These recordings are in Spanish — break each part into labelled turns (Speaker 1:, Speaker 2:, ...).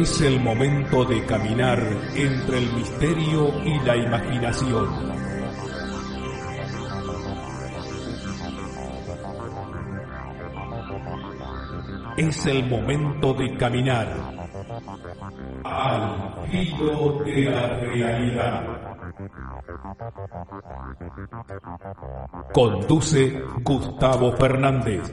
Speaker 1: Es el momento de caminar entre el misterio y la imaginación. Es el momento de caminar al filo de la realidad. Conduce Gustavo Fernández.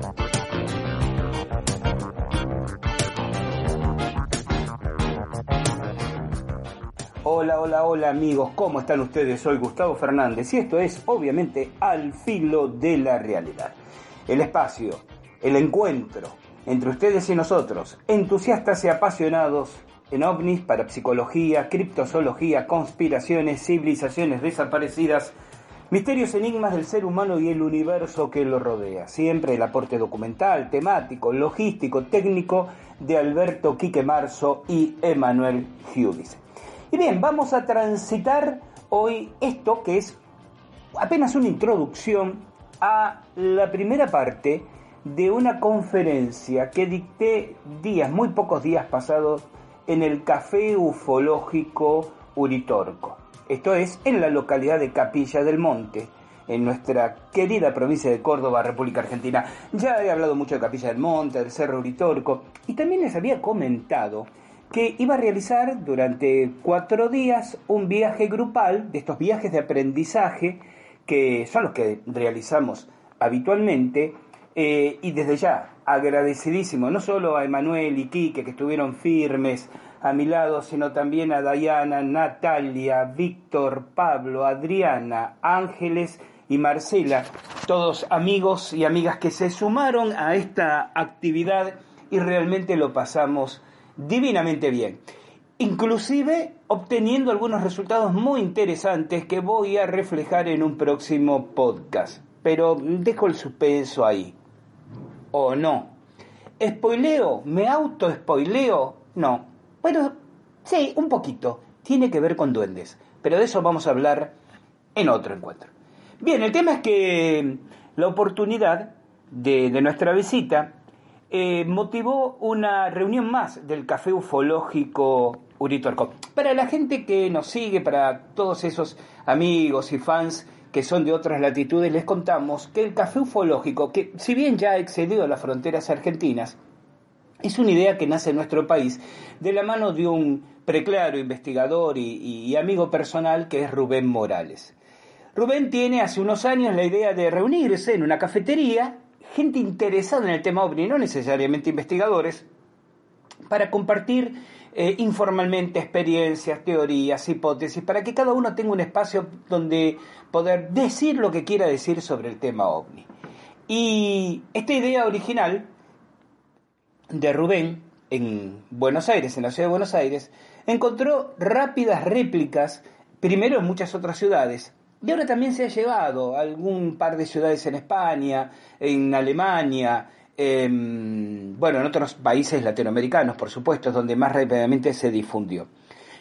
Speaker 2: Hola, hola, amigos, ¿cómo están ustedes? Soy Gustavo Fernández y esto es obviamente Al Filo de la Realidad. El espacio, el encuentro entre ustedes y nosotros, entusiastas y apasionados en ovnis, parapsicología, criptozoología, conspiraciones, civilizaciones desaparecidas, misterios, enigmas del ser humano y el universo que lo rodea. Siempre el aporte documental, temático, logístico, técnico de Alberto Quique Marzo y Emanuel Hughes. Y bien, vamos a transitar hoy esto que es apenas una introducción a la primera parte de una conferencia que dicté días, muy pocos días pasados, en el Café Ufológico Uritorco. Esto es en la localidad de Capilla del Monte, en nuestra querida provincia de Córdoba, República Argentina. Ya he hablado mucho de Capilla del Monte, del Cerro Uritorco, y también les había comentado que iba a realizar durante cuatro días un viaje grupal, de estos viajes de aprendizaje, que son los que realizamos habitualmente, eh, y desde ya agradecidísimo, no solo a Emanuel y Quique, que estuvieron firmes a mi lado, sino también a Dayana, Natalia, Víctor, Pablo, Adriana, Ángeles y Marcela, todos amigos y amigas que se sumaron a esta actividad y realmente lo pasamos divinamente bien. Inclusive obteniendo algunos resultados muy interesantes que voy a reflejar en un próximo podcast. Pero dejo el suspenso ahí. ¿O no? ¿Spoileo? ¿Me auto-spoileo? No. Bueno, sí, un poquito. Tiene que ver con duendes. Pero de eso vamos a hablar en otro encuentro. Bien, el tema es que la oportunidad de, de nuestra visita eh, motivó una reunión más del Café Ufológico Uritorco. Para la gente que nos sigue, para todos esos amigos y fans que son de otras latitudes, les contamos que el Café Ufológico, que si bien ya ha excedido las fronteras argentinas, es una idea que nace en nuestro país de la mano de un preclaro investigador y, y amigo personal que es Rubén Morales. Rubén tiene hace unos años la idea de reunirse en una cafetería gente interesada en el tema ovni, no necesariamente investigadores, para compartir eh, informalmente experiencias, teorías, hipótesis, para que cada uno tenga un espacio donde poder decir lo que quiera decir sobre el tema ovni. Y esta idea original de Rubén en Buenos Aires, en la ciudad de Buenos Aires, encontró rápidas réplicas, primero en muchas otras ciudades, y ahora también se ha llevado a algún par de ciudades en España, en Alemania, bueno, en otros países latinoamericanos, por supuesto, donde más rápidamente se difundió.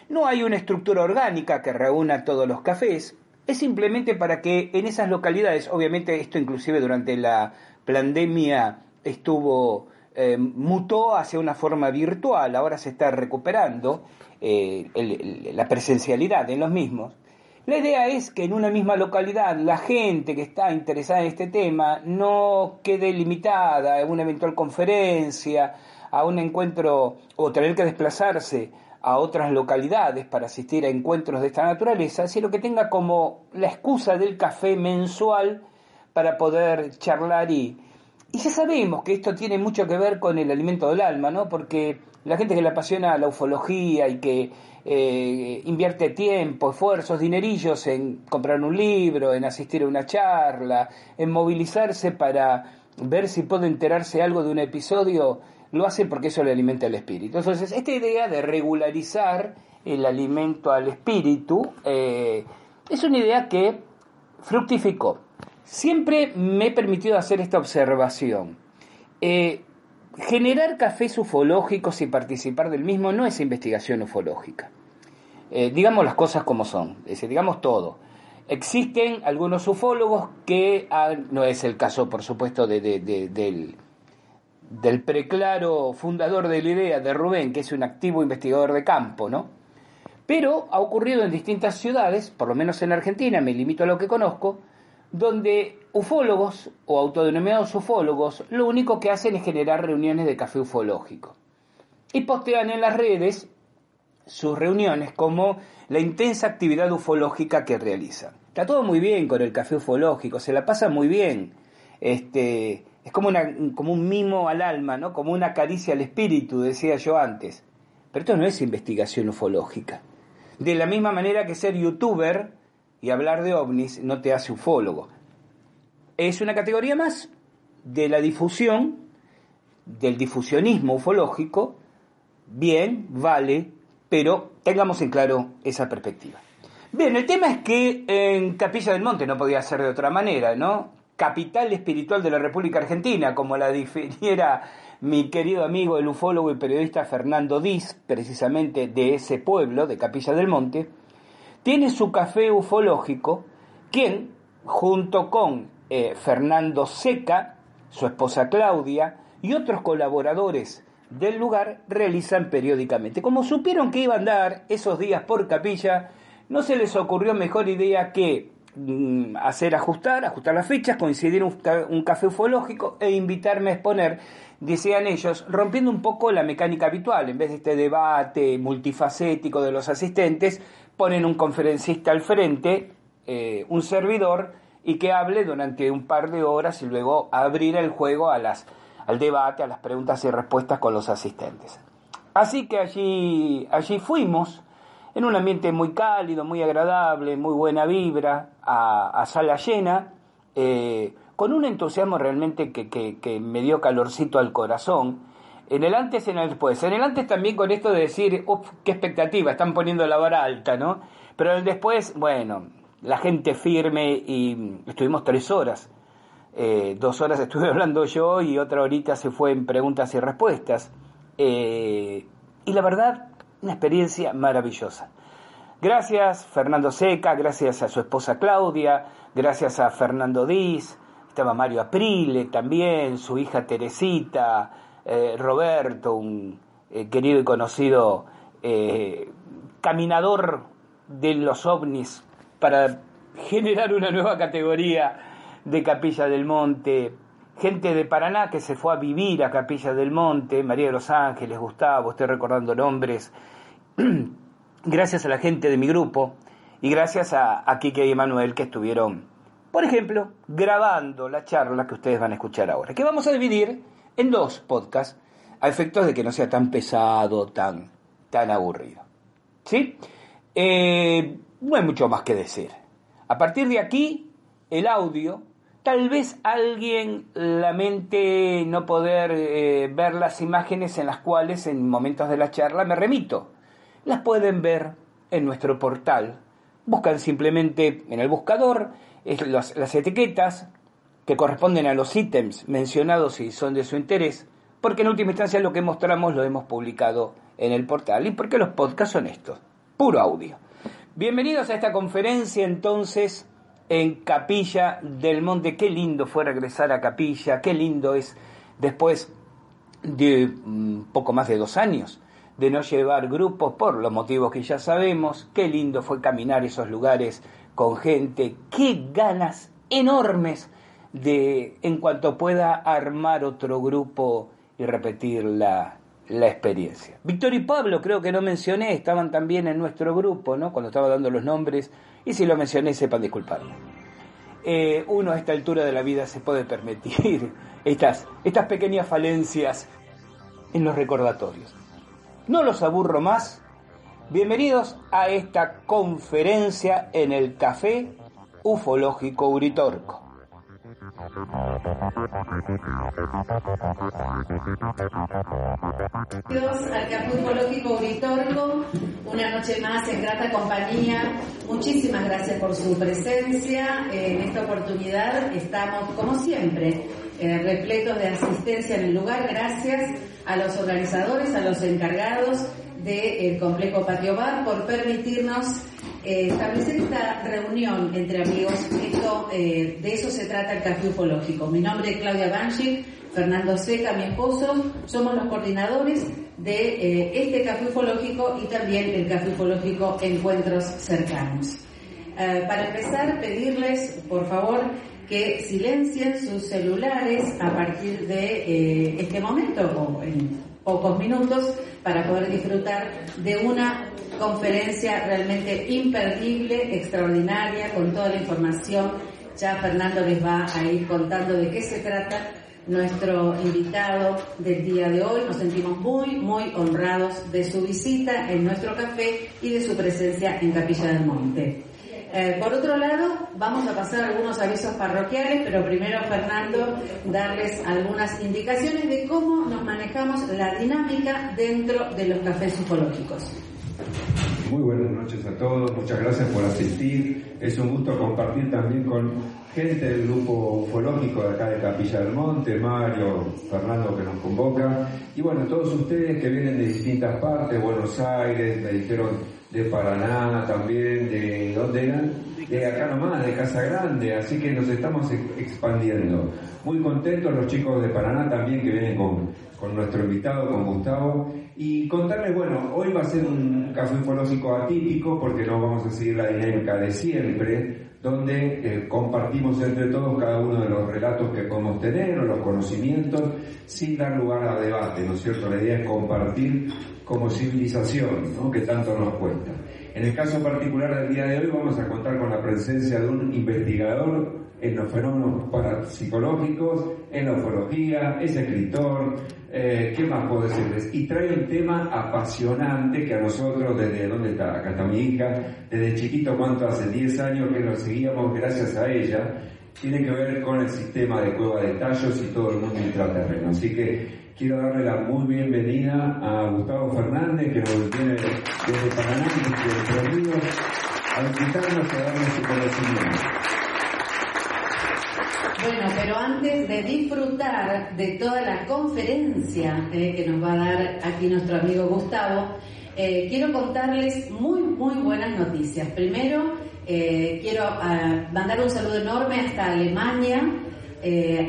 Speaker 2: No hay una estructura orgánica que reúna todos los cafés, es simplemente para que en esas localidades, obviamente esto inclusive durante la pandemia estuvo, eh, mutó hacia una forma virtual, ahora se está recuperando eh, la presencialidad en los mismos, la idea es que en una misma localidad la gente que está interesada en este tema no quede limitada a una eventual conferencia, a un encuentro o tener que desplazarse a otras localidades para asistir a encuentros de esta naturaleza, sino que tenga como la excusa del café mensual para poder charlar y, y ya sabemos que esto tiene mucho que ver con el alimento del alma, ¿no? Porque la gente que le apasiona la ufología y que eh, invierte tiempo, esfuerzos, dinerillos en comprar un libro, en asistir a una charla, en movilizarse para ver si puede enterarse algo de un episodio, lo hace porque eso le alimenta el espíritu. Entonces, esta idea de regularizar el alimento al espíritu eh, es una idea que fructificó. Siempre me he permitido hacer esta observación. Eh, generar cafés ufológicos y participar del mismo no es investigación ufológica. Eh, digamos las cosas como son, digamos todo. Existen algunos ufólogos que, no es el caso por supuesto de, del, del preclaro fundador de la idea, de Rubén, que es un activo investigador de campo, ¿no? Pero ha ocurrido en distintas ciudades, por lo menos en Argentina, me limito a lo que conozco, donde ufólogos o autodenominados ufólogos lo único que hacen es generar reuniones de café ufológico. Y postean en las redes sus reuniones como la intensa actividad ufológica que realizan. Está todo muy bien con el café ufológico, se la pasa muy bien. Este, es como, una, como un mimo al alma, ¿no? como una caricia al espíritu, decía yo antes. Pero esto no es investigación ufológica. De la misma manera que ser youtuber y hablar de ovnis no te hace ufólogo. Es una categoría más de la difusión, del difusionismo ufológico. Bien, vale, pero tengamos en claro esa perspectiva. Bien, el tema es que en Capilla del Monte no podía ser de otra manera, ¿no? Capital espiritual de la República Argentina, como la definiera mi querido amigo, el ufólogo y periodista Fernando Diz, precisamente de ese pueblo, de Capilla del Monte, tiene su café ufológico, quien, junto con eh, Fernando Seca, su esposa Claudia y otros colaboradores del lugar, realizan periódicamente. Como supieron que iba a andar esos días por capilla, no se les ocurrió mejor idea que mm, hacer ajustar, ajustar las fechas, coincidir un, un café ufológico e invitarme a exponer decían ellos, rompiendo un poco la mecánica habitual, en vez de este debate multifacético de los asistentes, ponen un conferencista al frente, eh, un servidor, y que hable durante un par de horas y luego abrir el juego a las, al debate, a las preguntas y respuestas con los asistentes. Así que allí, allí fuimos, en un ambiente muy cálido, muy agradable, muy buena vibra, a, sala llena, eh, con un entusiasmo realmente que, que me dio calorcito al corazón en el antes en el después. En el antes también con esto de decir, uff, qué expectativa, están poniendo la vara alta, ¿no? Pero en el después, bueno, la gente firme y estuvimos tres horas. Eh, dos horas estuve hablando yo y otra horita se fue en preguntas y respuestas. Eh, y la verdad, una experiencia maravillosa. Gracias Fernando Seca, gracias a su esposa Claudia, gracias a Fernando Diz, estaba Mario Aprile también, su hija Teresita, eh, Roberto, un eh, querido y conocido eh, caminador de los ovnis para generar una nueva categoría de Capilla del Monte, gente de Paraná que se fue a vivir a Capilla del Monte, María de los Ángeles, Gustavo, estoy recordando nombres, gracias a la gente de mi grupo y gracias a, a Kike y Emanuel que estuvieron, por ejemplo, grabando la charla que ustedes van a escuchar ahora, que vamos a dividir en dos podcasts a efectos de que no sea tan pesado, tan, tan aburrido. ¿Sí? Eh, no hay mucho más que decir. A partir de aquí, el audio, tal vez alguien lamente no poder eh, ver las imágenes en las cuales en momentos de la charla me remito. Las pueden ver en nuestro portal. Buscan simplemente en el buscador las etiquetas que corresponden a los ítems mencionados y son de su interés, porque en última instancia lo que mostramos lo hemos publicado en el portal y porque los podcasts son estos, puro audio. Bienvenidos a esta conferencia entonces en Capilla del Monte. Qué lindo fue regresar a Capilla, qué lindo es después de un mm, poco más de dos años de no llevar grupos por los motivos que ya sabemos, qué lindo fue caminar esos lugares con gente, qué ganas enormes de, en cuanto pueda, armar otro grupo y repetir la, la experiencia. Víctor y Pablo, creo que no mencioné, estaban también en nuestro grupo, ¿no? Cuando estaba dando los nombres, y si lo mencioné, sepan disculparme. Eh, uno a esta altura de la vida se puede permitir estas, estas pequeñas falencias en los recordatorios. No los aburro más. Bienvenidos a esta conferencia en el Café Ufológico Uritorco.
Speaker 3: Al Café Ufológico Uritorco, una noche más en grata compañía. Muchísimas gracias por su presencia. En esta oportunidad estamos, como siempre, eh, repletos de asistencia en el lugar. Gracias a los organizadores, a los encargados del complejo Patio Bar por permitirnos eh, establecer esta reunión entre amigos. Eh, de eso se trata el Café Ufológico. Mi nombre es Claudia Banchi, Fernando Seca, mi esposo, somos los coordinadores de eh, este Café Ufológico y también el Café Ufológico Encuentros Cercanos. para empezar, pedirles, por favor, que silencien sus celulares a partir de este momento o en pocos minutos para poder disfrutar de una conferencia realmente imperdible, extraordinaria, con toda la información. Ya Fernando les va a ir contando de qué se trata nuestro invitado del día de hoy. Nos sentimos muy, muy honrados de su visita en nuestro café y de su presencia en Capilla del Monte. Eh, por otro lado, vamos a pasar algunos avisos parroquiales, pero primero, Fernando, darles algunas indicaciones de cómo nos manejamos la dinámica dentro de los cafés psicológicos.
Speaker 4: Muy buenas noches a todos, muchas gracias por asistir. Es un gusto compartir también con gente del grupo ufológico de acá de Capilla del Monte, Mario, Fernando que nos convoca, y bueno, todos ustedes que vienen de distintas partes, Buenos Aires, me dijeron de Paraná también, de dónde eran, de acá nomás, de Casa Grande, así que nos estamos expandiendo. Muy contentos los chicos de Paraná también que vienen con, con nuestro invitado, con Gustavo, y contarles, bueno, hoy va a ser un caso ufológico atípico porque no vamos a seguir la dinámica de siempre, donde eh, compartimos entre todos cada uno de los relatos que podemos tener o los conocimientos sin dar lugar a debate, ¿no es cierto? La idea es compartir como civilización, ¿no? Que tanto nos cuesta. En el caso particular del día de hoy vamos a contar con la presencia de un investigador en los fenómenos parapsicológicos, en la ufología, es escritor, eh, ¿qué más puedo decirles? Y trae un tema apasionante que a nosotros, desde dónde está, acá está mi hija, desde chiquito, cuánto hace 10 años que lo seguíamos gracias a ella, tiene que ver con el sistema de cueva de tallos y todo el mundo intraterreno. Así que quiero darle la muy bienvenida a Gustavo Fernández, que nos viene desde Paraná, desde Ríos, a invitarnos a darnos su conocimiento.
Speaker 3: Bueno, pero antes de disfrutar de toda la conferencia eh, que nos va a dar aquí nuestro amigo Gustavo, eh, quiero contarles muy, muy buenas noticias. Primero, eh, quiero ah, mandar un saludo enorme hasta Alemania,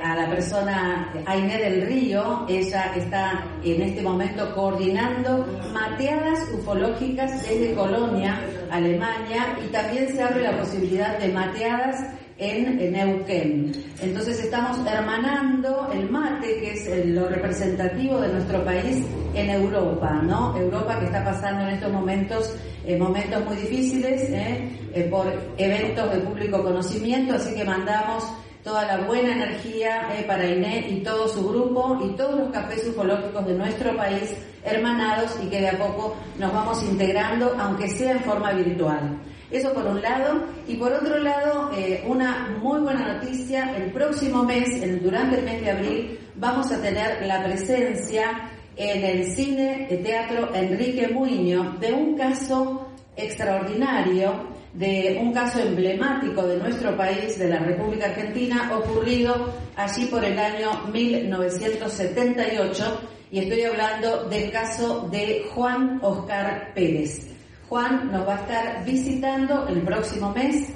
Speaker 3: a la persona Aine del Río, ella está en este momento coordinando mateadas ufológicas desde Colonia, Alemania, y también se abre la posibilidad de mateadas en, Neuquén. Entonces estamos hermanando el mate, que es lo representativo de nuestro país, en Europa, ¿no? Europa que está pasando en estos momentos eh, momentos muy difíciles ¿eh? Eh, por eventos de público conocimiento, así que mandamos toda la buena energía para Inés y todo su grupo y todos los cafés ufológicos de nuestro país hermanados y que de a poco nos vamos integrando, aunque sea en forma virtual. Eso por un lado. Y por otro lado, eh, una muy buena noticia, el próximo mes, durante el mes de abril, vamos a tener la presencia en el cine de teatro Enrique Muño de un caso extraordinario, de un caso emblemático de nuestro país, de la República Argentina, ocurrido allí por el año 1978, y estoy hablando del caso de Juan Oscar Pérez. Juan nos va a estar visitando el próximo mes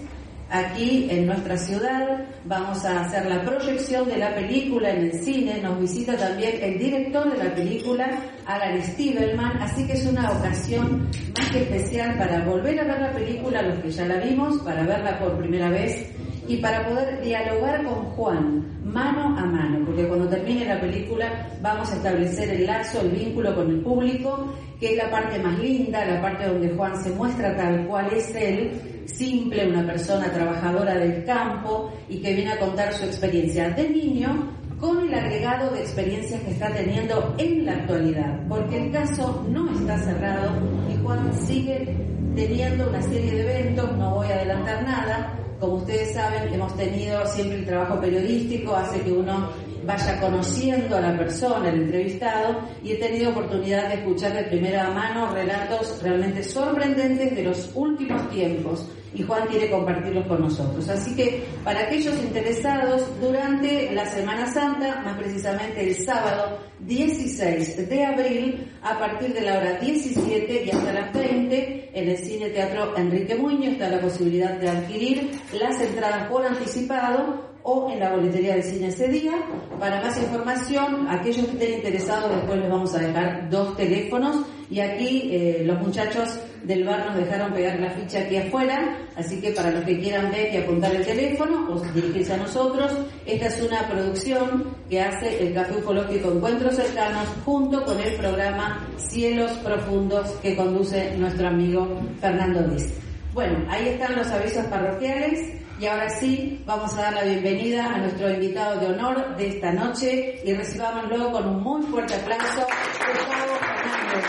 Speaker 3: aquí en nuestra ciudad. Vamos a hacer la proyección de la película en el cine. Nos visita también el director de la película, Alan Stiebelman. Así que es una ocasión más que especial para volver a ver la película, los que ya la vimos, para verla por primera vez y para poder dialogar con Juan mano a mano, porque cuando termine la película vamos a establecer el lazo, el vínculo con el público, que es la parte más linda, la parte donde Juan se muestra tal cual es él, simple, una persona trabajadora del campo y que viene a contar su experiencia de niño con el agregado de experiencias que está teniendo en la actualidad, porque el caso no está cerrado y Juan sigue teniendo una serie de eventos, no voy a adelantar nada, Como ustedes saben, hemos tenido siempre el trabajo periodístico, hace que uno vaya conociendo a la persona, el entrevistado, y he tenido oportunidad de escuchar de primera mano relatos realmente sorprendentes de los últimos tiempos y Juan quiere compartirlos con nosotros. Así que para aquellos interesados, durante la Semana Santa, más precisamente el sábado 16 de abril, a partir de la hora 17 y hasta las 20, en el Cine Teatro Enrique Muñoz está la posibilidad de adquirir las entradas por anticipado o en la boletería del cine ese día. Para más información, aquellos que estén interesados, después les vamos a dejar dos teléfonos y aquí eh, los muchachos del bar nos dejaron pegar la ficha aquí afuera, así que para los que quieran ver y apuntar el teléfono o dirigirse a nosotros, esta es una producción que hace el Café Ufológico Encuentros Cercanos junto con el programa Cielos Profundos que conduce nuestro amigo Fernando Díaz. Bueno, ahí están los avisos parroquiales. Y ahora sí, vamos a dar la bienvenida a nuestro invitado de honor de esta noche y recibámoslo con un muy fuerte aplauso, Gustavo Fernández.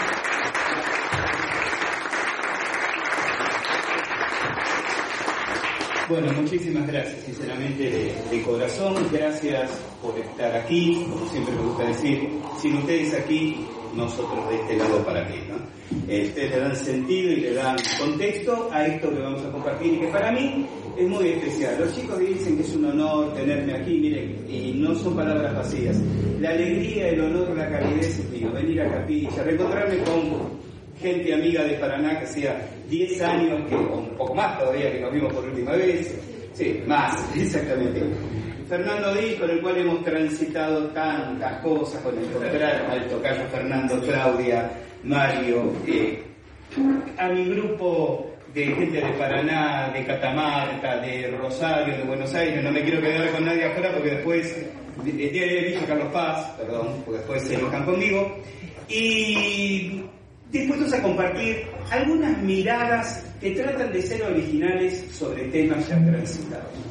Speaker 2: Bueno, muchísimas gracias, sinceramente, de, corazón. Gracias por estar aquí. Siempre me gusta decir, sin ustedes aquí, nosotros de este lado para qué, ¿no? Este, le dan sentido y le dan contexto a esto que vamos a compartir y que para mí es muy especial. Los chicos dicen que es un honor tenerme aquí, miren, y no son palabras vacías. La alegría, el honor, la calidez es mío. Venir a Capilla, reencontrarme con gente amiga de Paraná que hacía 10 años, que, o un poco más todavía, que nos vimos por última vez. Sí, más, exactamente. Fernando Díaz, con el cual hemos transitado tantas cosas, con el doctor al tocayo Fernando, Claudia, Mario, eh, a mi grupo de gente de Paraná, de Catamarca, de Rosario, de Buenos Aires, no me quiero quedar con nadie afuera porque después, de, de Villa Carlos Paz, perdón, porque después se enojan conmigo, y dispuestos a compartir algunas miradas que tratan de ser originales sobre temas ya transitados.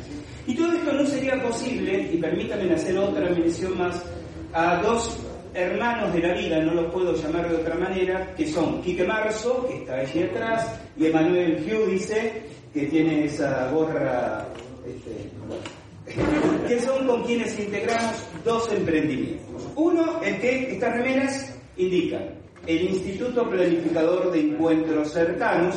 Speaker 2: Y todo esto no sería posible, y permítanme hacer otra mención más, a dos hermanos de la vida, no los puedo llamar de otra manera, que son Quique Marzo, que está allí atrás, y Emanuel Giudice, que tiene esa gorra, este, que son con quienes integramos dos emprendimientos. Uno, el que estas remeras indican, el Instituto Planificador de Encuentros Cercanos,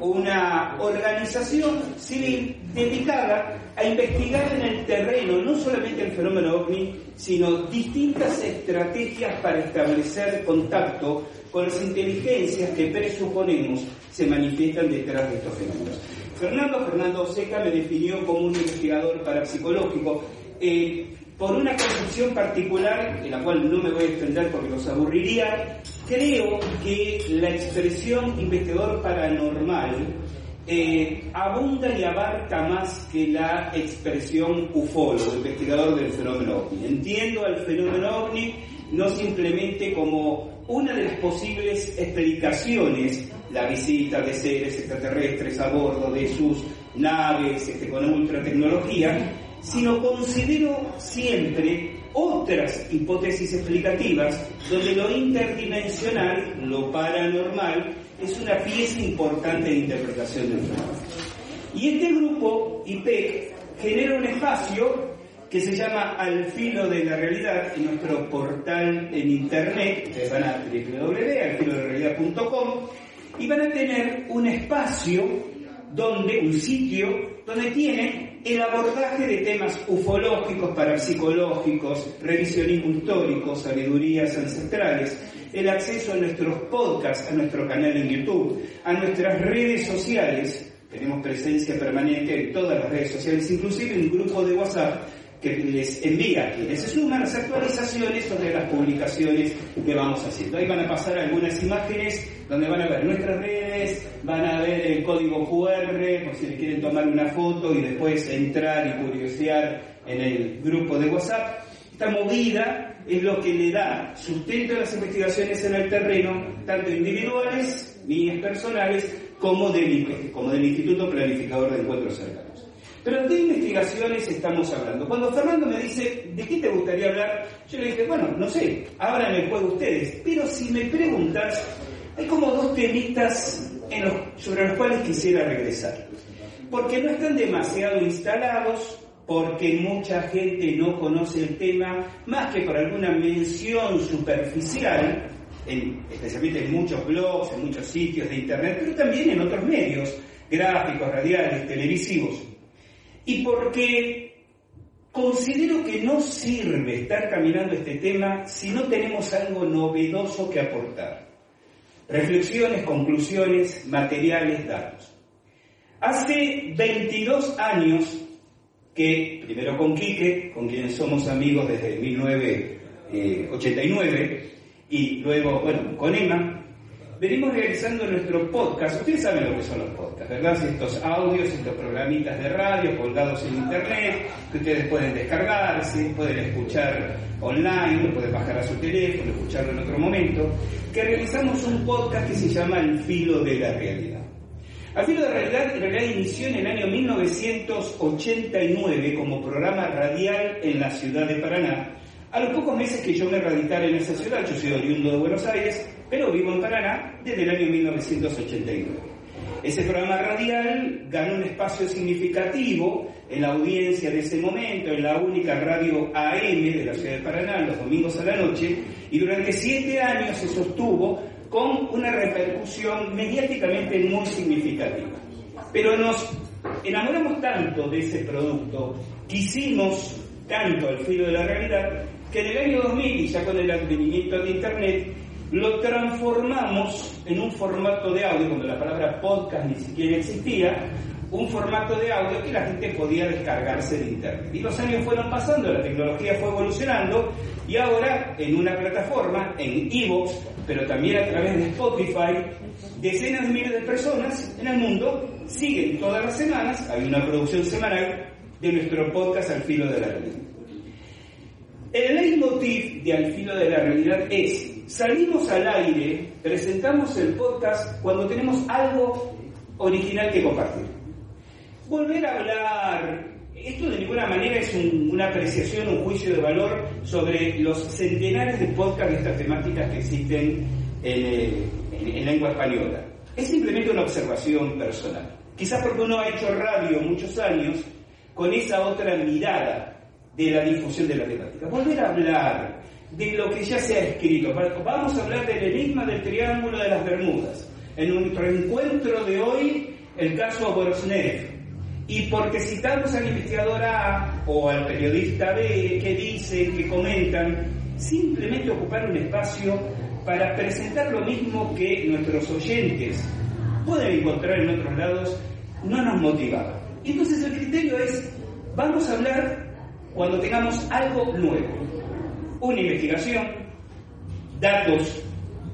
Speaker 2: una organización civil dedicada a investigar en el terreno no solamente el fenómeno ovni, sino distintas estrategias para establecer contacto con las inteligencias que presuponemos se manifiestan detrás de estos fenómenos. Fernando Fernando Seca me definió como un investigador parapsicológico. Eh, por una concepción particular, en la cual no me voy a extender porque los aburriría, creo que la expresión investigador paranormal eh, abunda y abarca más que la expresión ufólogo, investigador del fenómeno ovni. Entiendo al fenómeno ovni no simplemente como una de las posibles explicaciones, la visita de seres extraterrestres a bordo de sus naves este, con ultra tecnología, sino considero siempre otras hipótesis explicativas donde lo interdimensional, lo paranormal, es una pieza importante de interpretación del fenómeno. Y este grupo, IPEC, genera un espacio que se llama Al filo de la realidad en nuestro portal en internet, ustedes van a www.alfiloderealidad.com y van a tener un espacio donde, un sitio donde tienen el abordaje de temas ufológicos, parapsicológicos, revisionismo histórico, sabidurías ancestrales, el acceso a nuestros podcasts, a nuestro canal en YouTube, a nuestras redes sociales, tenemos presencia permanente en todas las redes sociales, inclusive en un grupo de WhatsApp que les envía a quienes se suman las actualizaciones sobre las publicaciones que vamos haciendo. Ahí van a pasar algunas imágenes donde van a ver nuestras redes, van a ver el código QR por si les quieren tomar una foto y después entrar y curiosear en el grupo de WhatsApp. Esta movida es lo que le da sustento a las investigaciones en el terreno, tanto individuales, mías personales, como del, como del Instituto Planificador de Encuentros Cercanos. Pero ¿de investigaciones estamos hablando? Cuando Fernando me dice, ¿de qué te gustaría hablar? Yo le dije, bueno, no sé, ahora me juego ustedes. Pero si me preguntas, hay como dos temitas sobre los cuales quisiera regresar. porque no están demasiado instalados, porque mucha gente no conoce el tema, más que por alguna mención superficial, especialmente en muchos blogs, en muchos sitios de internet, pero también en otros medios, gráficos, radiales, televisivos. Y porque considero que no sirve estar caminando este tema si no tenemos algo novedoso que aportar. Reflexiones, conclusiones, materiales, datos. Hace 22 años que, primero con Quique, con quien somos amigos desde 1989, y luego, bueno, con Emma, venimos realizando nuestro podcast. Ustedes saben lo que son los podcasts, ¿verdad? Estos audios, estos programitas de radio colgados en internet, que ustedes pueden descargarse, pueden escuchar online, lo pueden bajar a su teléfono, escucharlo en otro momento, que realizamos un podcast que se llama El filo de la realidad. El filo de la realidad en realidad inició en el año 1989 como programa radial en la ciudad de Paraná a los pocos meses que yo me radicara en esa ciudad, yo soy oriundo de Buenos Aires, pero vivo en Paraná desde el año 1989. Ese programa radial ganó un espacio significativo en la audiencia de ese momento, en la única radio AM de la ciudad de Paraná, los domingos a la noche, y durante siete años se sostuvo con una repercusión mediáticamente muy significativa. Pero nos enamoramos tanto de ese producto, quisimos tanto al filo de la realidad, que en el año 2000, y ya con el advenimiento de Internet, lo transformamos en un formato de audio, cuando la palabra podcast ni siquiera existía, un formato de audio que la gente podía descargarse de Internet. Y los años fueron pasando, la tecnología fue evolucionando y ahora en una plataforma, en Evox, pero también a través de Spotify, decenas de miles de personas en el mundo siguen todas las semanas, hay una producción semanal de nuestro podcast Al Filo de la Realidad. El leitmotiv de Al Filo de la Realidad es, salimos al aire, presentamos el podcast cuando tenemos algo original que compartir. Volver a hablar, esto de ninguna manera es una apreciación, un juicio de valor sobre los centenares de podcasts de estas temáticas que existen en, en lengua española. Es simplemente una observación personal. Quizás porque uno ha hecho radio muchos años con esa otra mirada de la difusión de la temática. Volver a hablar de lo que ya se ha escrito. Vamos a hablar del enigma del Triángulo de las Bermudas. En nuestro encuentro de hoy, el caso Borosnev. Y porque citamos al investigador A o al periodista B que dicen, que comentan, simplemente ocupar un espacio para presentar lo mismo que nuestros oyentes pueden encontrar en otros lados, no nos motivaba. Entonces el criterio es, vamos a hablar cuando tengamos algo nuevo, una investigación, datos,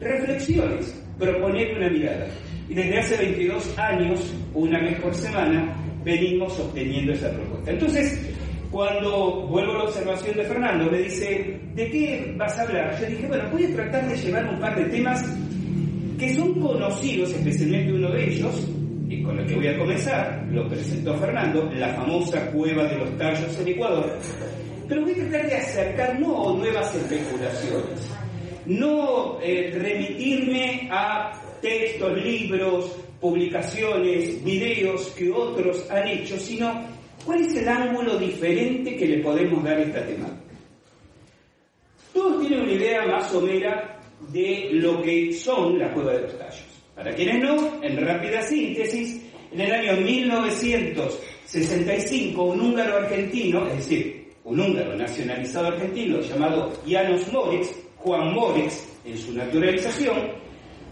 Speaker 2: reflexiones, proponer una mirada. Y desde hace 22 años, una vez por semana, venimos sosteniendo esa propuesta. Entonces, cuando vuelvo a la observación de Fernando, me dice, ¿de qué vas a hablar? Yo dije, bueno, voy a tratar de llevar un par de temas que son conocidos, especialmente uno de ellos, y con el que voy a comenzar, lo presentó Fernando, la famosa cueva de los tallos en Ecuador, pero voy a tratar de acercar no nuevas especulaciones, no eh, remitirme a textos, libros, publicaciones, videos que otros han hecho, sino cuál es el ángulo diferente que le podemos dar a esta temática. Todos tienen una idea más o menos de lo que son las cuevas de los tallos. Para quienes no, en rápida síntesis, en el año 1965 un húngaro argentino, es decir, un húngaro nacionalizado argentino llamado Janos Moritz, Juan Moritz en su naturalización,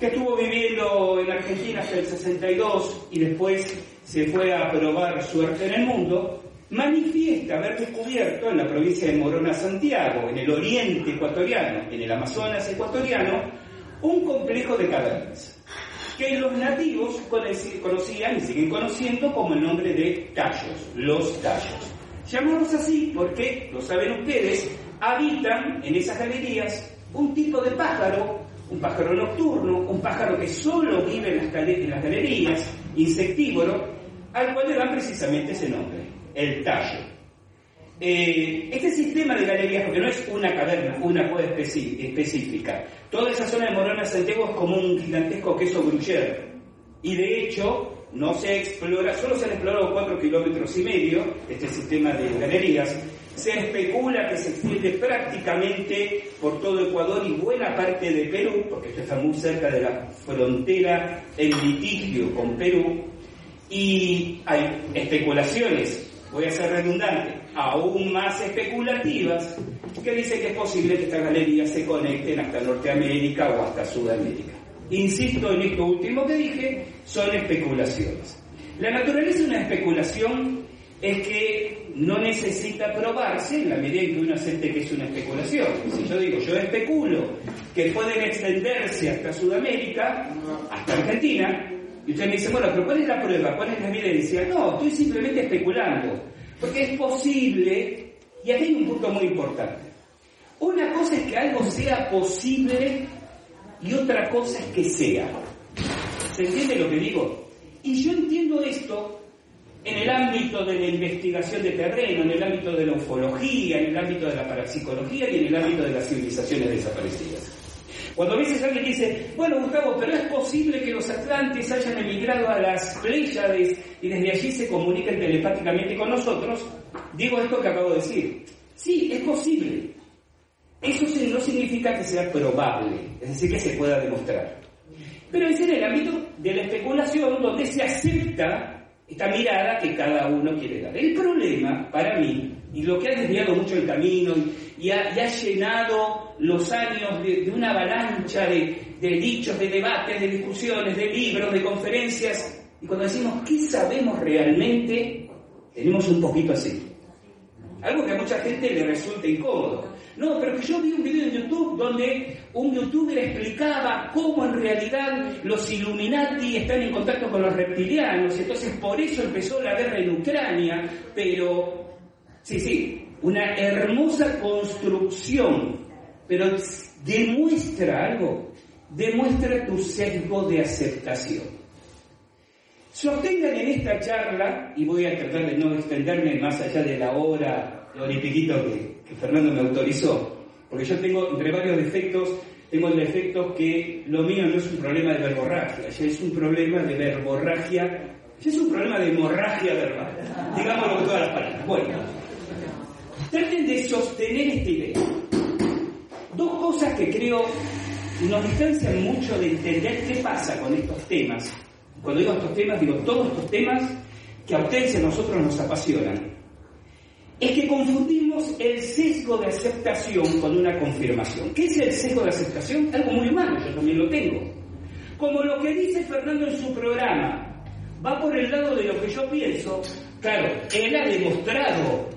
Speaker 2: que estuvo viviendo en Argentina hasta el 62 y después se fue a probar suerte en el mundo, manifiesta haber descubierto en la provincia de Morona, Santiago, en el oriente ecuatoriano, en el Amazonas ecuatoriano, un complejo de cavernas que los nativos conocían y siguen conociendo como el nombre de tallos, los tallos. Llamados así porque, lo saben ustedes, habitan en esas galerías un tipo de pájaro, un pájaro nocturno, un pájaro que solo vive en las, en las galerías, insectívoro, al cual le dan precisamente ese nombre, el tallo. Eh, este sistema de galerías, porque no es una caverna, una cueva específica, toda esa zona de Morona Santiago es como un gigantesco queso gruyere. Y de hecho, no se explora, solo se han explorado 4 kilómetros y medio este sistema de galerías. Se especula que se extiende prácticamente por todo Ecuador y buena parte de Perú, porque esto está muy cerca de la frontera en litigio con Perú, y hay especulaciones, voy a ser redundante, aún más especulativas, que dicen que es posible que estas galerías se conecten hasta Norteamérica o hasta Sudamérica. Insisto en esto último que dije, son especulaciones. La naturaleza de una especulación es que no necesita probarse en la medida en que uno acepte que es una especulación. Si yo digo, yo especulo que pueden extenderse hasta Sudamérica, hasta Argentina, y usted me dice, bueno, pero ¿cuál es la prueba? ¿Cuál es la evidencia? No, estoy simplemente especulando. Porque es posible, y aquí hay un punto muy importante. Una cosa es que algo sea posible y otra cosa es que sea. ¿Se entiende lo que digo? Y yo entiendo esto en el ámbito de la investigación de terreno, en el ámbito de la ufología, en el ámbito de la parapsicología y en el ámbito de las civilizaciones desaparecidas. Cuando a veces alguien dice, bueno Gustavo, pero es posible que los atlantes hayan emigrado a las Pléyades y desde allí se comuniquen telepáticamente con nosotros, digo esto que acabo de decir. Sí, es posible. Eso no significa que sea probable, es decir, que se pueda demostrar. Pero es en el ámbito de la especulación donde se acepta esta mirada que cada uno quiere dar. El problema, para mí, y lo que ha desviado mucho el camino y, ha, llenado los años de, una avalancha de, de, dichos, de debates, de discusiones, de libros, de conferencias, y cuando decimos qué sabemos realmente, tenemos un poquito así. Algo que a mucha gente le resulta incómodo. No, pero que yo vi un video en YouTube donde un youtuber explicaba cómo en realidad los Illuminati están en contacto con los reptilianos, entonces por eso empezó la guerra en Ucrania, pero sí, sí, una hermosa construcción, pero demuestra algo, demuestra tu sesgo de aceptación. Sostengan en esta charla, y voy a tratar de no extenderme más allá de la hora, piquito que, que Fernando me autorizó, porque yo tengo entre varios defectos, tengo el defecto que lo mío no es un problema de verborragia, ya es un problema de verborragia, ya es un problema de hemorragia verbal, digámoslo con todas las palabras. Bueno, traten de sostener esta idea. Dos cosas que creo nos distancian mucho de entender qué pasa con estos temas. Cuando digo estos temas, digo todos estos temas que a ustedes y a nosotros nos apasionan es que confundimos el sesgo de aceptación con una confirmación. ¿Qué es el sesgo de aceptación? Algo muy humano, yo también lo tengo. Como lo que dice Fernando en su programa va por el lado de lo que yo pienso, claro, él ha demostrado,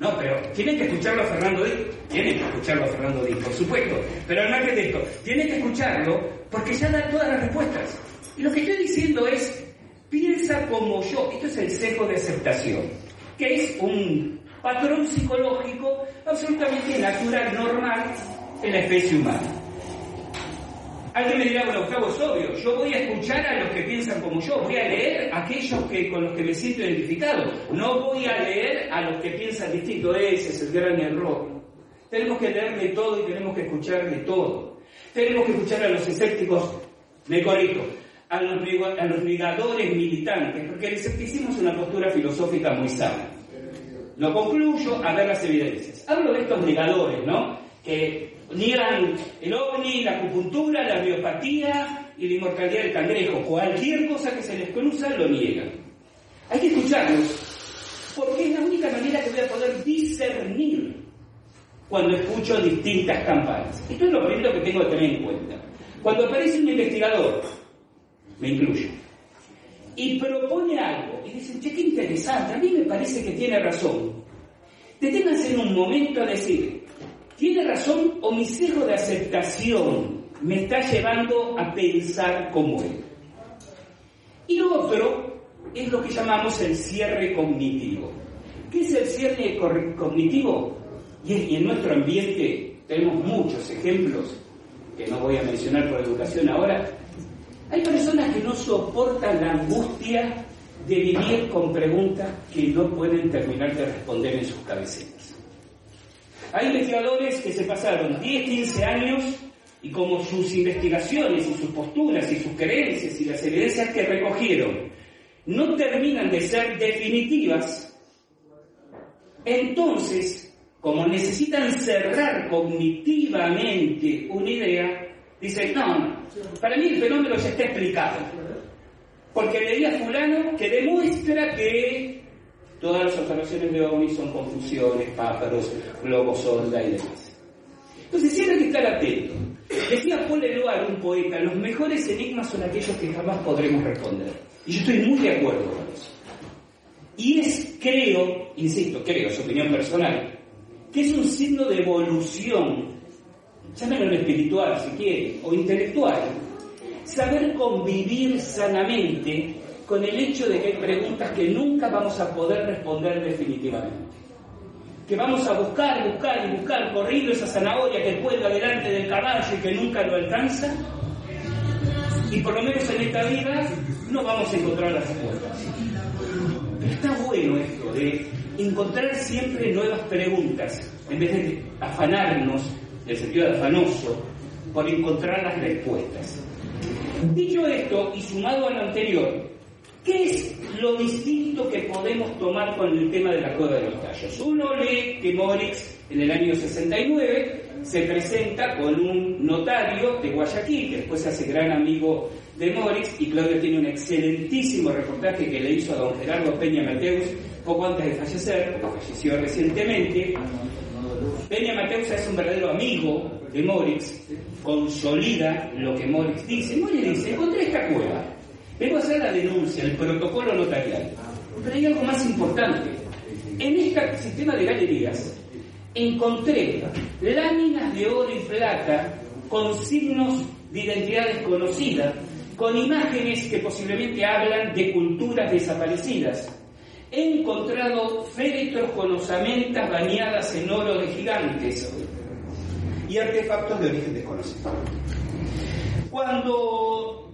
Speaker 2: no, pero tienen que escucharlo a Fernando Díaz, tienen que escucharlo a Fernando Díaz, por supuesto, pero al margen de esto, tienen que escucharlo porque ya da todas las respuestas. Y lo que estoy diciendo es, piensa como yo, esto es el sesgo de aceptación, que es un patrón psicológico absolutamente natural, normal en la especie humana. Alguien me dirá, bueno, Gustavo, es obvio, yo voy a escuchar a los que piensan como yo, voy a leer a aquellos que, con los que me siento identificado, no voy a leer a los que piensan distinto, ese es el gran error. Tenemos que leer de todo y tenemos que escuchar de todo. Tenemos que escuchar a los escépticos, me corrijo, a los, a militantes, porque el escepticismo es una postura filosófica muy sana. Lo concluyo a ver las evidencias. Hablo de estos negadores, ¿no? Que niegan el ovni, la acupuntura, la biopatía y la inmortalidad del cangrejo. Cualquier cosa que se les cruza lo niegan. Hay que escucharlos, porque es la única manera que voy a poder discernir cuando escucho distintas campanas. Esto es lo primero que tengo que tener en cuenta. Cuando aparece un investigador, me incluyo, y propone algo, y dicen, che, qué interesante, a mí me parece que tiene razón. Deténganse en un momento a decir, ¿tiene razón o mi sesgo de aceptación me está llevando a pensar como él? Y lo otro es lo que llamamos el cierre cognitivo. ¿Qué es el cierre cognitivo? Y en nuestro ambiente tenemos muchos ejemplos, que no voy a mencionar por educación ahora, hay personas que no soportan la angustia de vivir con preguntas que no pueden terminar de responder en sus cabeceras. Hay investigadores que se pasaron 10, 15 años y como sus investigaciones y sus posturas y sus creencias y las evidencias que recogieron no terminan de ser definitivas, entonces, como necesitan cerrar cognitivamente una idea, dicen, no, para mí el fenómeno ya está explicado. Porque leí a fulano que demuestra que todas las observaciones de OVNI son confusiones, pájaros, globos sonda y demás. Entonces siempre hay que estar atento. Decía Paul Eluard, un poeta, los mejores enigmas son aquellos que jamás podremos responder. Y yo estoy muy de acuerdo con eso. Y es, creo, insisto, creo, es opinión personal, que es un signo de evolución, llámenlo espiritual si quiere, o intelectual, saber convivir sanamente con el hecho de que hay preguntas que nunca vamos a poder responder definitivamente. Que vamos a buscar, buscar y buscar, corriendo esa zanahoria que cuelga delante del caballo y que nunca lo alcanza. Y por lo menos en esta vida no vamos a encontrar las respuestas. Pero está bueno esto de encontrar siempre nuevas preguntas, en vez de afanarnos, en el sentido de afanoso, por encontrar las respuestas. Dicho esto, y sumado a lo anterior, ¿qué es lo distinto que podemos tomar con el tema de la cueva de los tallos? Uno lee que Morix en el año 69 se presenta con un notario de Guayaquil, que después se hace gran amigo de Morix, y Claudio tiene un excelentísimo reportaje que le hizo a don Gerardo Peña Mateus poco antes de fallecer, porque falleció recientemente. Peña Mateus es un verdadero amigo de Morix, consolida lo que Morix dice. Morix dice, encontré esta cueva, vengo a hacer la denuncia, el protocolo notarial. Pero hay algo más importante. En este sistema de galerías encontré láminas de oro y plata con signos de identidad desconocida, con imágenes que posiblemente hablan de culturas desaparecidas. He encontrado féretros con osamentas bañadas en oro de gigantes y artefactos de origen desconocido. Cuando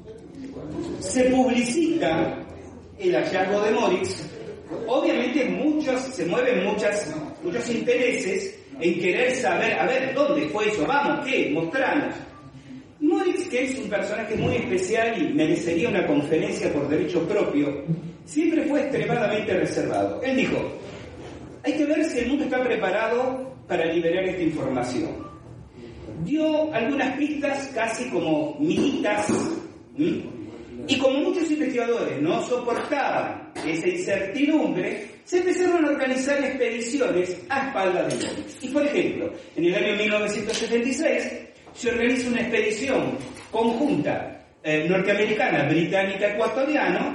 Speaker 2: se publicita el hallazgo de Morix, obviamente muchos, se mueven muchas, muchos intereses en querer saber, a ver, ¿dónde fue eso? Vamos, ¿qué? Mostramos. Morix, que es un personaje muy especial y merecería una conferencia por derecho propio, siempre fue extremadamente reservado. Él dijo, hay que ver si el mundo está preparado para liberar esta información. Dio algunas pistas casi como militas, y como muchos investigadores no soportaban esa incertidumbre, se empezaron a organizar expediciones a espaldas de Morix. Y por ejemplo, en el año 1976 se organiza una expedición conjunta eh, norteamericana, británica, ecuatoriana,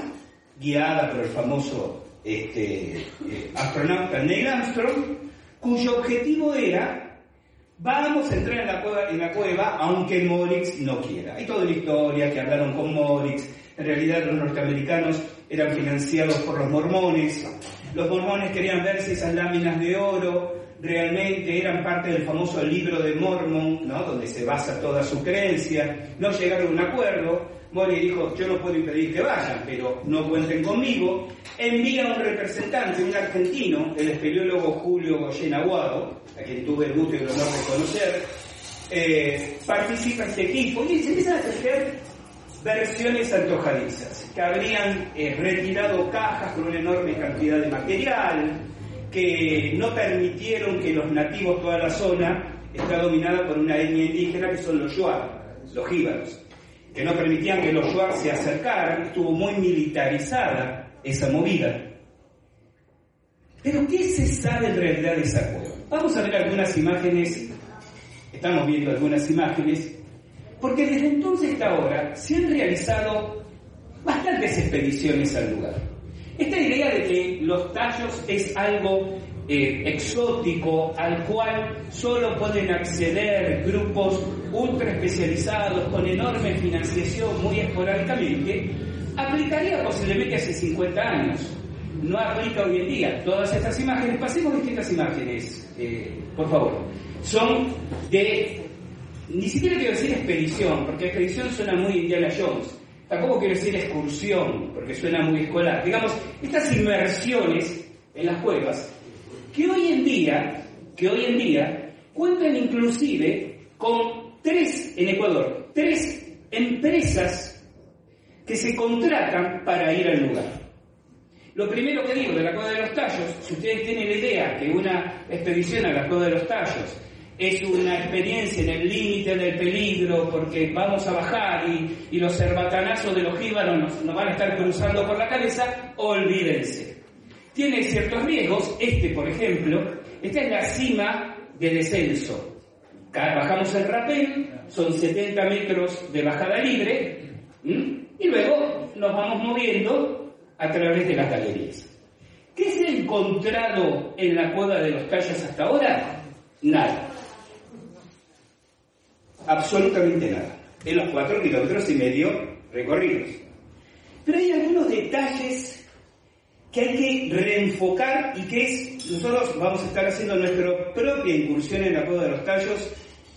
Speaker 2: guiada por el famoso este, eh, astronauta Neil Armstrong, cuyo objetivo era vamos a entrar en la cueva, en la cueva aunque Morix no quiera. Hay toda la historia que hablaron con Morix, en realidad los norteamericanos eran financiados por los mormones, los mormones querían ver si esas láminas de oro realmente eran parte del famoso libro de Mormon, ¿no? donde se basa toda su creencia, no llegaron a un acuerdo, Mori dijo, yo no puedo impedir que vayan, pero no cuenten conmigo, envía un representante, un argentino, el espeleólogo Julio Goyen Aguado, a quien tuve el gusto y el honor de conocer, eh, participa este equipo y se empiezan a tejer versiones antojadizas, que habrían eh, retirado cajas con una enorme cantidad de material, que no permitieron que los nativos, toda la zona, está dominada por una etnia indígena que son los Shuar, los jíbaros, que no permitían que los Shuar se acercaran, estuvo muy militarizada esa movida. Pero ¿qué se sabe en realidad de esa cueva? Vamos a ver algunas imágenes, estamos viendo algunas imágenes, porque desde entonces hasta ahora se han realizado bastantes expediciones al lugar. Esta idea de que los tallos es algo eh, exótico al cual solo pueden acceder grupos ultra especializados con enorme financiación muy esporádicamente, aplicaría posiblemente hace 50 años. No aplica hoy en día. Todas estas imágenes, pasemos distintas imágenes, eh, por favor. Son de, ni siquiera quiero decir expedición, porque expedición suena muy Indiana Jones Tampoco quiero decir excursión, porque suena muy escolar. Digamos, estas inmersiones en las cuevas, que hoy en día, que hoy en día cuentan inclusive con tres, en Ecuador, tres empresas que se contratan para ir al lugar. Lo primero que digo de la Cueva de los Tallos, si ustedes tienen la idea que una expedición a la Cueva de los Tallos es una experiencia en el límite del peligro porque vamos a bajar y, los cerbatanazos de los jíbaros nos, nos, van a estar cruzando por la cabeza, olvídense. Tiene ciertos riesgos, este por ejemplo, esta es la cima de descenso. Bajamos el rapel, son 70 metros de bajada libre, y luego nos vamos moviendo a través de las galerías. ¿Qué se ha encontrado en la cueva de los tallos hasta ahora? Nada absolutamente nada, en los cuatro kilómetros y medio recorridos. Pero hay algunos detalles que hay que reenfocar y que es, nosotros vamos a estar haciendo nuestra propia incursión en la Cueva de los Tallos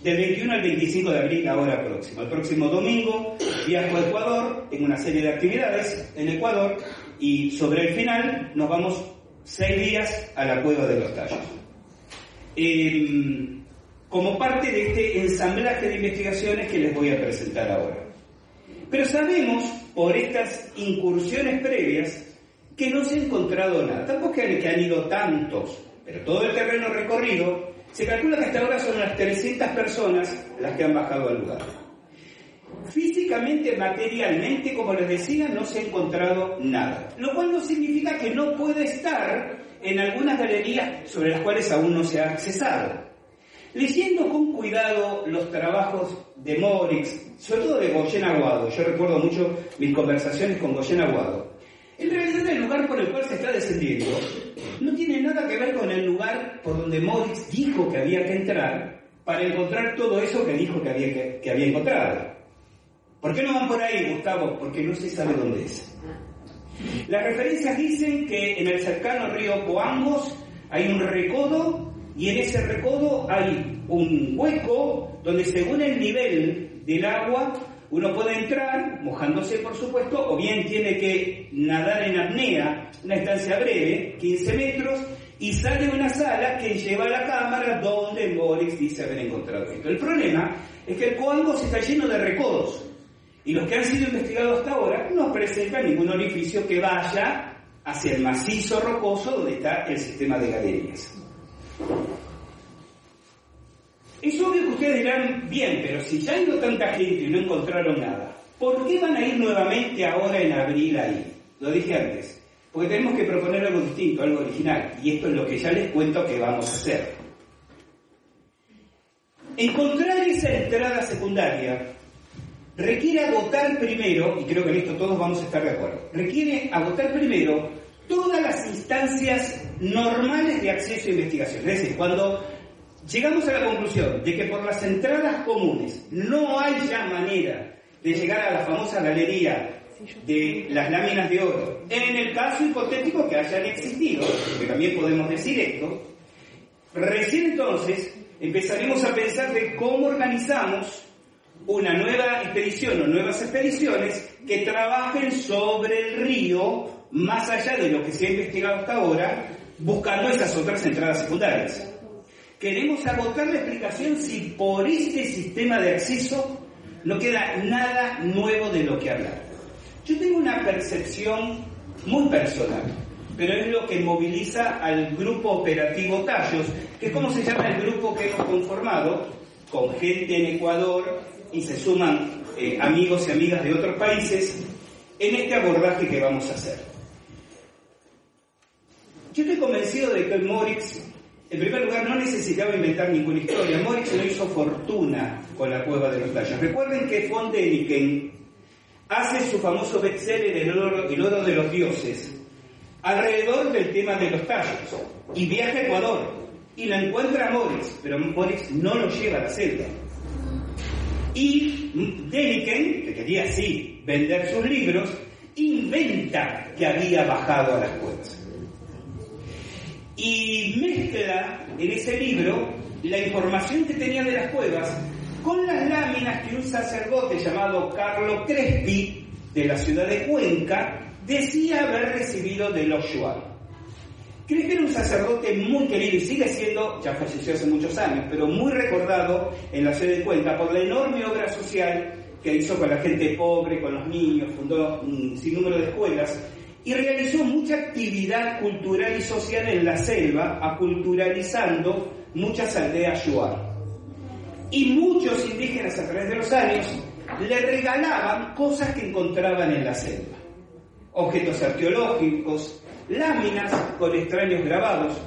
Speaker 2: del 21 al 25 de abril, ahora próximo. El próximo domingo viajo a Ecuador en una serie de actividades en Ecuador y sobre el final nos vamos seis días a la Cueva de los Tallos. Em, como parte de este ensamblaje de investigaciones que les voy a presentar ahora. Pero sabemos, por estas incursiones previas, que no se ha encontrado nada. Tampoco que han ido tantos, pero todo el terreno recorrido, se calcula que hasta ahora son unas 300 personas las que han bajado al lugar. Físicamente, materialmente, como les decía, no se ha encontrado nada, lo cual no significa que no puede estar en algunas galerías sobre las cuales aún no se ha accesado. Leyendo con cuidado los trabajos de Morix, sobre todo de Goyen Aguado, yo recuerdo mucho mis conversaciones con Goyen Aguado, en realidad el lugar por el cual se está descendiendo no tiene nada que ver con el lugar por donde Morix dijo que había que entrar para encontrar todo eso que dijo que había, que, había encontrado. ¿Por qué no van por ahí, Gustavo? Porque no se sabe dónde es. Las referencias dicen que en el cercano río Coangos hay un recodo y en ese recodo hay un hueco donde según el nivel del agua uno puede entrar, mojándose por supuesto, o bien tiene que nadar en apnea, una estancia breve, 15 metros, y sale una sala que lleva a la cámara donde Boris dice haber encontrado esto. El problema es que el Coangos está lleno de recodos, y los que han sido investigados hasta ahora no presentan ningún orificio que vaya hacia el macizo rocoso donde está el sistema de galerías. Es obvio que ustedes dirán, bien, pero si ya ha ido tanta gente y no encontraron nada, ¿por qué van a ir nuevamente ahora en abril ahí? Lo dije antes, porque tenemos que proponer algo distinto, algo original, y esto es lo que ya les cuento que vamos a hacer. Encontrar esa entrada secundaria requiere agotar primero, y creo que en esto todos vamos a estar de acuerdo, requiere agotar primero todas las instancias normales de acceso a investigación. Es decir, cuando llegamos a la conclusión de que por las entradas comunes no hay ya manera de llegar a la famosa galería de las láminas de oro, en el caso hipotético que hayan existido, que también podemos decir esto, recién entonces empezaremos a pensar de cómo organizamos una nueva expedición o nuevas expediciones que trabajen sobre el río más allá de lo que se ha investigado hasta ahora, buscando esas otras entradas secundarias. Queremos agotar la explicación si por este sistema de acceso no queda nada nuevo de lo que hablar. Yo tengo una percepción muy personal, pero es lo que moviliza al grupo operativo Tallos, que es como se llama el grupo que hemos conformado, con gente en Ecuador y se suman eh, amigos y amigas de otros países, en este abordaje que vamos a hacer. Yo estoy convencido de que Moritz, en primer lugar, no necesitaba inventar ninguna historia. Moritz no hizo fortuna con la cueva de los tallos. Recuerden que von Däniken hace su famoso bestseller el oro, el oro de los dioses alrededor del tema de los tallos y viaja a Ecuador y lo encuentra Moritz, pero Moritz no lo lleva a la celda. Y Däniken, que quería así vender sus libros, inventa que había bajado a las cuevas y mezcla en ese libro la información que tenía de las cuevas con las láminas que un sacerdote llamado Carlo Crespi de la ciudad de Cuenca decía haber recibido de los. Crespi era un sacerdote muy querido y sigue siendo, ya falleció hace muchos años, pero muy recordado en la ciudad de Cuenca por la enorme obra social que hizo con la gente pobre, con los niños, fundó un sinnúmero de escuelas y realizó mucha actividad cultural y social en la selva, aculturalizando muchas aldeas shuar. Y muchos indígenas a través de los años le regalaban cosas que encontraban en la selva. Objetos arqueológicos, láminas con extraños grabados.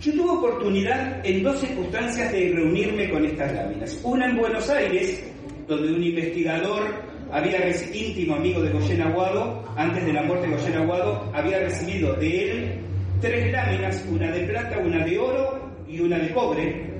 Speaker 2: Yo tuve oportunidad en dos circunstancias de reunirme con estas láminas. Una en Buenos Aires, donde un investigador había íntimo amigo de Goyen Aguado, antes de la muerte de Goyen Aguado, había recibido de él tres láminas, una de plata, una de oro y una de cobre.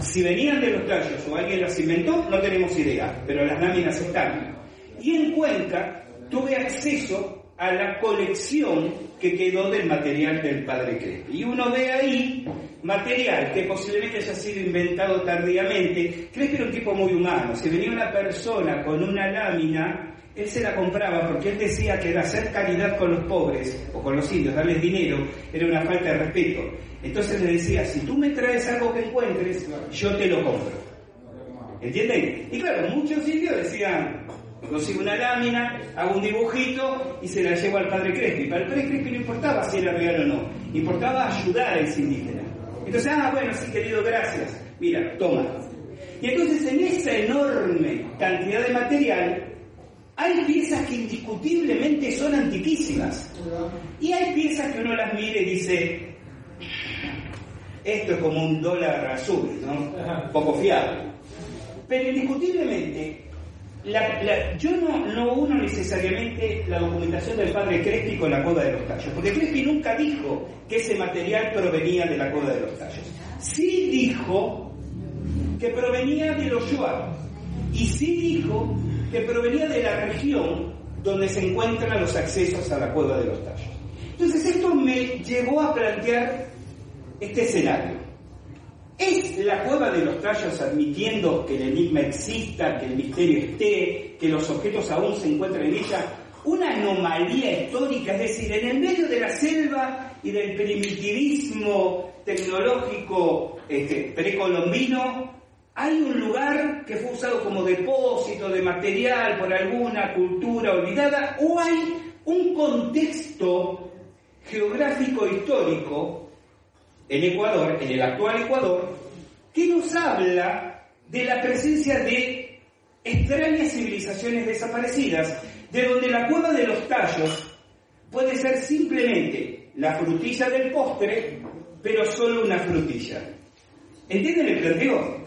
Speaker 2: Si venían de los tallos o alguien las inventó, no tenemos idea, pero las láminas están. Y en Cuenca tuve acceso a la colección que quedó del material del padre Crespi. Y uno ve ahí material que posiblemente haya sido inventado tardíamente. Crespi era un tipo muy humano. Si venía una persona con una lámina, él se la compraba porque él decía que hacer caridad con los pobres o con los indios, darles dinero, era una falta de respeto. Entonces le decía, si tú me traes algo que encuentres, yo te lo compro. ¿Entienden? Y claro, muchos indios decían, consigo una lámina, hago un dibujito y se la llevo al padre Crespi. Para el padre Crespi no importaba si era real o no, importaba ayudar a ese indígena. Entonces, ah, bueno, sí, querido, gracias. Mira, toma. Y entonces en esa enorme cantidad de material hay piezas que indiscutiblemente son antiquísimas. Y hay piezas que uno las mire y dice, esto es como un dólar azul, ¿no? Poco fiable. Pero indiscutiblemente yo no, no, uno necesariamente la documentación del padre Crespi con la coda de los tallos, porque Crespi nunca dijo que ese material provenía de la coda de los tallos. Sí dijo que provenía de los Shuar, y sí dijo que provenía de la región donde se encuentran los accesos a la cueva de los tallos. Entonces esto me llevó a plantear este escenario. ¿Es la cueva de los tallos admitiendo que el enigma exista, que el misterio esté, que los objetos aún se encuentran en ella, una anomalía histórica? Es decir, en el medio de la selva y del primitivismo tecnológico este, precolombino, hay un lugar que fue usado como depósito de material por alguna cultura olvidada, o hay un contexto geográfico histórico en Ecuador, en el actual Ecuador, que nos habla de la presencia de extrañas civilizaciones desaparecidas, de donde la cueva de los tallos puede ser simplemente la frutilla del postre, pero solo una frutilla. ¿Entienden el planteo?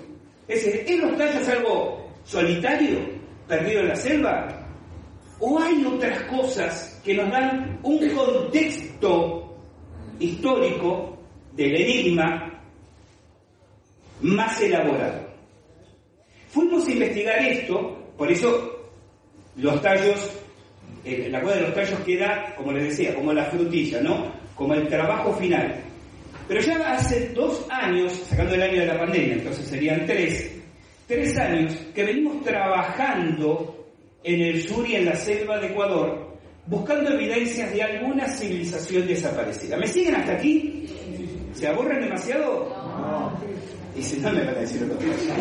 Speaker 2: Es decir, ¿es los tallos algo solitario, perdido en la selva? ¿O hay otras cosas que nos dan un contexto histórico del enigma más elaborado. Fuimos a investigar esto, por eso los tallos, la cueva de los tallos queda, como les decía, como la frutilla, ¿no? Como el trabajo final. Pero ya hace dos años, sacando el año de la pandemia, entonces serían tres, tres años que venimos trabajando en el sur y en la selva de Ecuador, buscando evidencias de alguna civilización desaparecida. ¿Me siguen hasta aquí? ¿Se aburren demasiado? No. Y si no me van a decir otra cosa.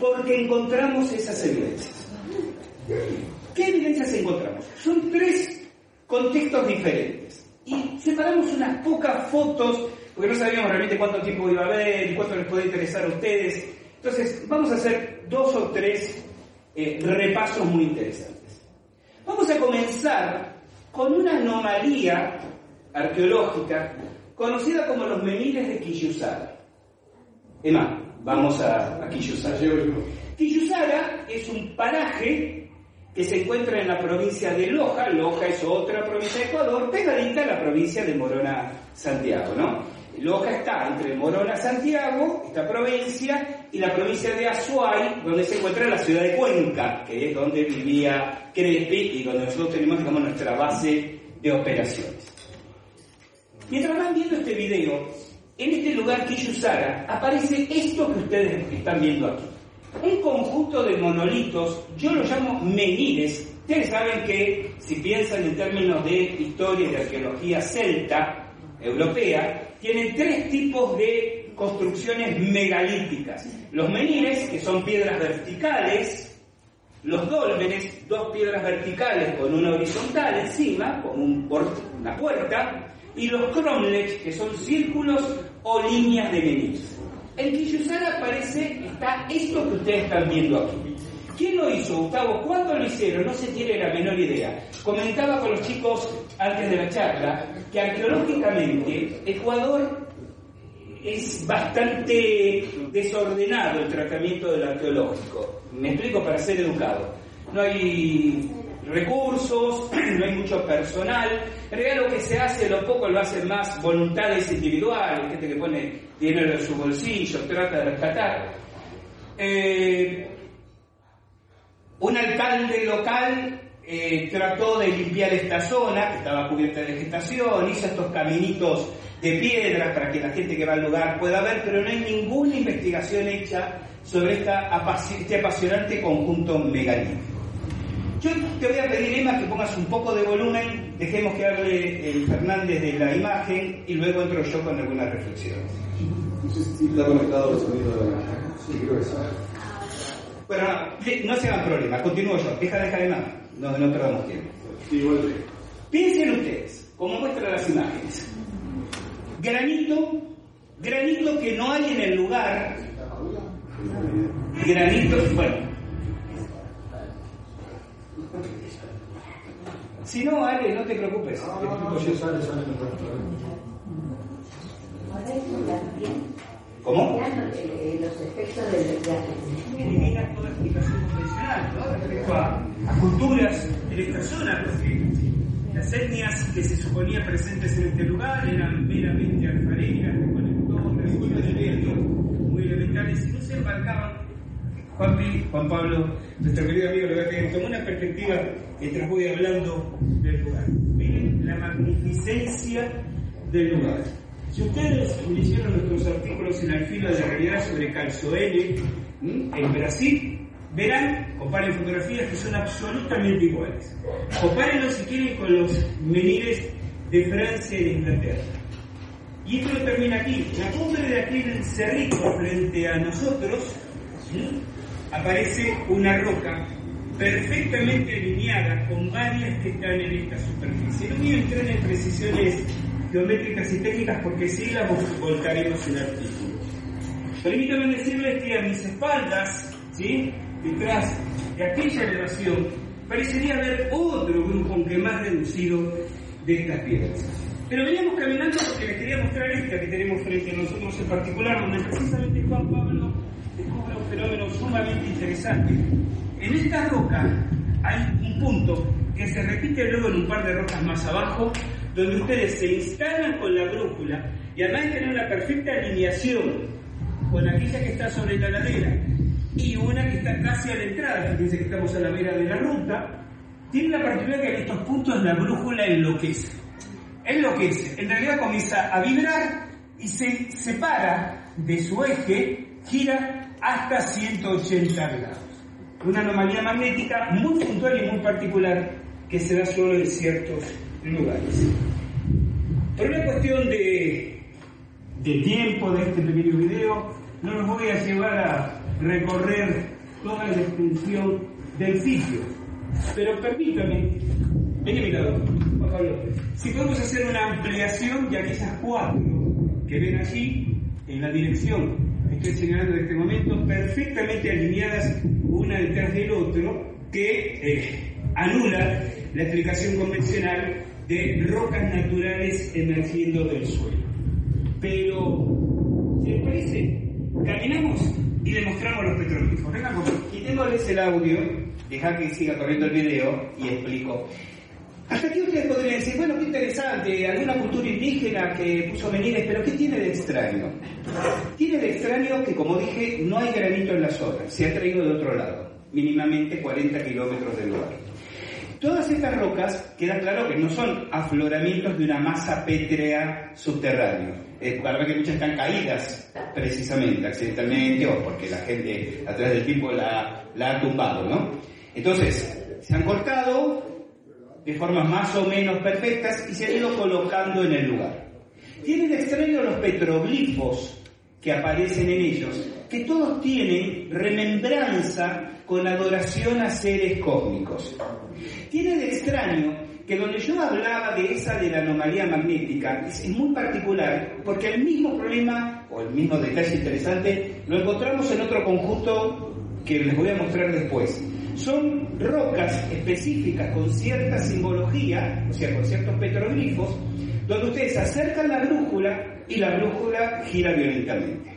Speaker 2: Porque encontramos esas evidencias. ¿Qué evidencias encontramos? Son tres contextos diferentes. Y separamos unas pocas fotos, porque no sabíamos realmente cuánto tiempo iba a haber y cuánto les puede interesar a ustedes. Entonces, vamos a hacer dos o tres eh, repasos muy interesantes. Vamos a comenzar con una anomalía arqueológica conocida como los menires de Quillusara. Emma, vamos a, a Quillusara. Quillusara es un paraje que se encuentra en la provincia de Loja, Loja es otra provincia de Ecuador, pegadita a la provincia de Morona, Santiago, ¿no? Loja está entre Morona, Santiago, esta provincia, y la provincia de Azuay, donde se encuentra la ciudad de Cuenca, que es donde vivía Crespi y donde nosotros tenemos, digamos, nuestra base de operaciones. Mientras van viendo este video, en este lugar Kiyusara aparece esto que ustedes están viendo aquí. Un conjunto de monolitos, yo lo llamo menires. Ustedes saben que si piensan en términos de historia y de arqueología celta, europea, tienen tres tipos de construcciones megalíticas. Los menires, que son piedras verticales, los dólmenes, dos piedras verticales con una horizontal encima, con un una puerta, y los cromlech, que son círculos o líneas de menir. En Quillusara aparece, está esto que ustedes están viendo aquí. ¿Quién lo hizo, Gustavo? ¿Cuándo lo hicieron? No se tiene la menor idea. Comentaba con los chicos antes de la charla que arqueológicamente Ecuador es bastante desordenado el tratamiento del arqueológico. Me explico para ser educado. No hay hay mucho personal. En realidad lo que se hace, lo poco lo hacen más voluntades individuales, gente que pone dinero en su bolsillo, trata de rescatar. Eh, un alcalde local eh, trató de limpiar esta zona, que estaba cubierta de vegetación, hizo estos caminitos de piedra para que la gente que va al lugar pueda ver, pero no hay ninguna investigación hecha sobre este apasionante conjunto megalítico. Yo te voy a pedir, Emma, que pongas un poco de volumen, dejemos que hable el Fernández de la imagen y luego entro yo con algunas reflexiones.
Speaker 5: No sé si está conectado el sonido de la imagen. Sí, creo que sí.
Speaker 2: Bueno, no se hagan problema, continúo yo, deja, dejar de no, no perdamos tiempo.
Speaker 5: Sí, igual
Speaker 2: Piensen ustedes, como muestran las imágenes, granito, granito que no hay en el lugar, granito, bueno, si no, Ale, no te preocupes. ¿Cómo?
Speaker 3: Los efectos del
Speaker 2: Elimina toda explicación convencional ¿no? respecto a, a, culturas en esta zona, porque las etnias que se suponía presentes en este lugar eran meramente alfareras, muy elementales, y no se embarcaban. Juan, Juan Pablo, nuestro querido amigo, tener como una perspectiva mientras voy hablando del lugar. Miren la magnificencia del lugar. Si ustedes hicieron nuestros artículos en Alfilo de realidad sobre Calzoene en Brasil, verán, comparen fotografías que son absolutamente iguales. Compárenlo si quieren con los menires de Francia y de Inglaterra. Y esto lo termina aquí. La cumbre de aquel cerrito frente a nosotros aparece una roca perfectamente alineada con varias que están en esta superficie. No voy a entrar en precisiones geométricas y técnicas porque sí las volcaremos en artículo. Permítanme decirles que a mis espaldas, ¿sí? detrás de aquella elevación, parecería haber otro grupo, aunque más reducido, de estas piedras. Pero veníamos caminando porque les quería mostrar esta que tenemos frente a nosotros en particular, donde precisamente Juan Pablo fenómeno sumamente interesante. En esta roca hay un punto que se repite luego en un par de rocas más abajo, donde ustedes se instalan con la brújula y además de tener una perfecta alineación con aquella que está sobre la ladera y una que está casi a la entrada, fíjense que estamos a la vera de la ruta, tiene la particularidad que en estos puntos la brújula enloquece. Enloquece, en realidad comienza a vibrar y se separa de su eje, gira hasta 180 grados. Una anomalía magnética muy puntual y muy particular que se da solo en ciertos lugares. Por una cuestión de, de tiempo de este pequeño video, no los voy a llevar a recorrer toda la extensión del sitio. Pero permítame, ven a mi lado, Juan Pablo, si podemos hacer una ampliación de aquellas cuatro que ven allí en la dirección estoy señalando en este momento, perfectamente alineadas una detrás del otro, que eh, anula la explicación convencional de rocas naturales emergiendo del suelo. Pero, ¿se les parece? Caminamos y demostramos los petroglifos. Venga, quitémosles el audio, dejar que siga corriendo el video y explico. Hasta aquí ustedes podrían decir, bueno, qué interesante, alguna cultura indígena que puso menires, pero ¿qué tiene de extraño? Tiene de extraño que, como dije, no hay granito en la zona, se ha traído de otro lado, mínimamente 40 kilómetros del lugar. Todas estas rocas, queda claro que no son afloramientos de una masa pétrea subterránea. Eh, para ver que muchas están caídas precisamente, accidentalmente o porque la gente a través del tiempo la ha tumbado, ¿no? Entonces, se han cortado de formas más o menos perfectas y se han ido colocando en el lugar. Tienen extraño los petroglifos que aparecen en ellos, que todos tienen remembranza con adoración a seres cósmicos. Tiene de extraño que donde yo hablaba de esa de la anomalía magnética es, muy particular porque el mismo problema o el mismo detalle interesante lo encontramos en otro conjunto que les voy a mostrar después. Son rocas específicas con cierta simbología, o sea, con ciertos petroglifos, donde ustedes acercan la brújula y la brújula gira violentamente.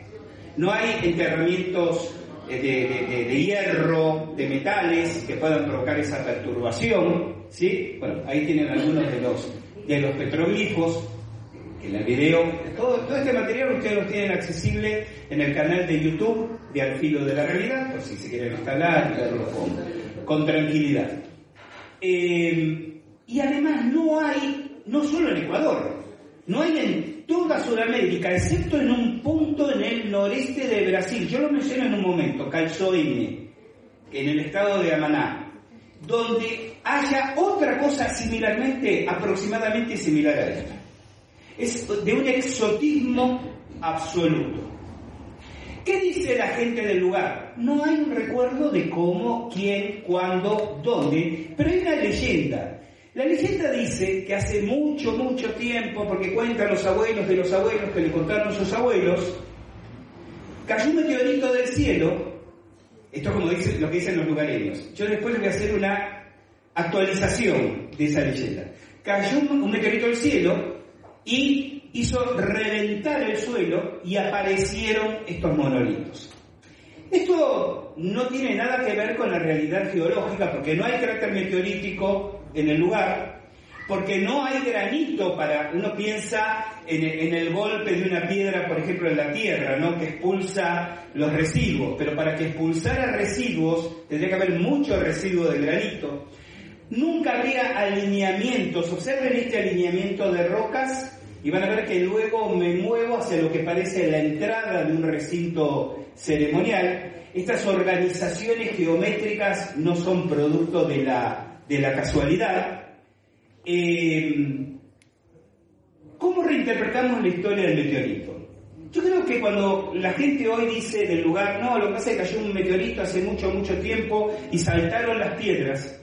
Speaker 2: No hay enterramientos de, de, hierro, de metales que puedan provocar esa perturbación, ¿sí? Bueno, ahí tienen algunos de los, de los petroglifos, el video, todo, este material ustedes lo tienen accesible en el canal de YouTube de Al Filo de la Realidad, por si se quieren instalar y verlo con, tranquilidad. Eh, y además no hay, no solo en Ecuador, no hay en toda Sudamérica, excepto en un punto en el noreste de Brasil, yo lo menciono en un momento, Calzoine, en el estado de Amaná, donde haya otra cosa similarmente, aproximadamente similar a esto. Es de un exotismo absoluto. ¿Qué dice la gente del lugar? No hay un recuerdo de cómo, quién, cuándo, dónde, pero hay una leyenda la leyenda dice que hace mucho, mucho tiempo, porque cuentan los abuelos de los abuelos que le contaron sus abuelos, cayó un meteorito del cielo, esto es como dice, lo que dicen los lugareños. Yo después voy a hacer una actualización de esa leyenda. Cayó un meteorito del cielo y hizo reventar el suelo y aparecieron estos monolitos. Esto no tiene nada que ver con la realidad geológica, porque no hay carácter meteorítico en el lugar, porque no hay granito para, uno piensa en, el golpe de una piedra, por ejemplo, en la tierra, ¿no? que expulsa los residuos, pero para que expulsara residuos tendría que haber mucho residuo de granito. Nunca habría alineamientos, observen este alineamiento de rocas y van a ver que luego me muevo hacia lo que parece la entrada de un recinto ceremonial. Estas organizaciones geométricas no son producto de la de la casualidad, eh, ¿cómo reinterpretamos la historia del meteorito? Yo creo que cuando la gente hoy dice del lugar, no, lo que pasa es que cayó un meteorito hace mucho, mucho tiempo y saltaron las piedras,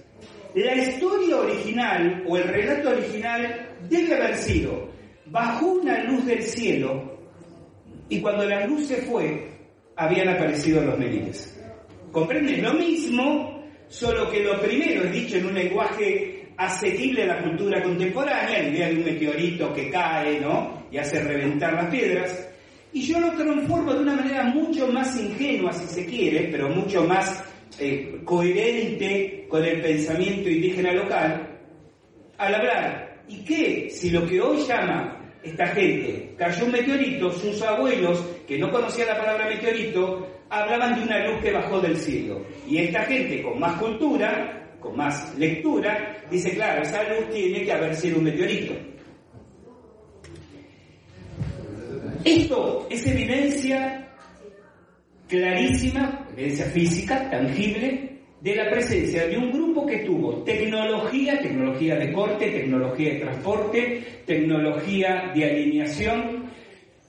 Speaker 2: la historia original o el relato original debe haber sido, bajó una luz del cielo y cuando la luz se fue, habían aparecido los menites. ¿Comprenden? Lo mismo solo que lo primero es dicho en un lenguaje asequible a la cultura contemporánea, la idea de un meteorito que cae, ¿no? Y hace reventar las piedras, y yo lo transformo de una manera mucho más ingenua, si se quiere, pero mucho más eh, coherente con el pensamiento indígena local, al hablar, ¿y qué si lo que hoy llama esta gente cayó un meteorito, sus abuelos, que no conocían la palabra meteorito, hablaban de una luz que bajó del cielo. Y esta gente con más cultura, con más lectura, dice, claro, esa luz tiene que haber sido un meteorito. Esto es evidencia clarísima, evidencia física, tangible, de la presencia de un grupo que tuvo tecnología, tecnología de corte, tecnología de transporte, tecnología de alineación,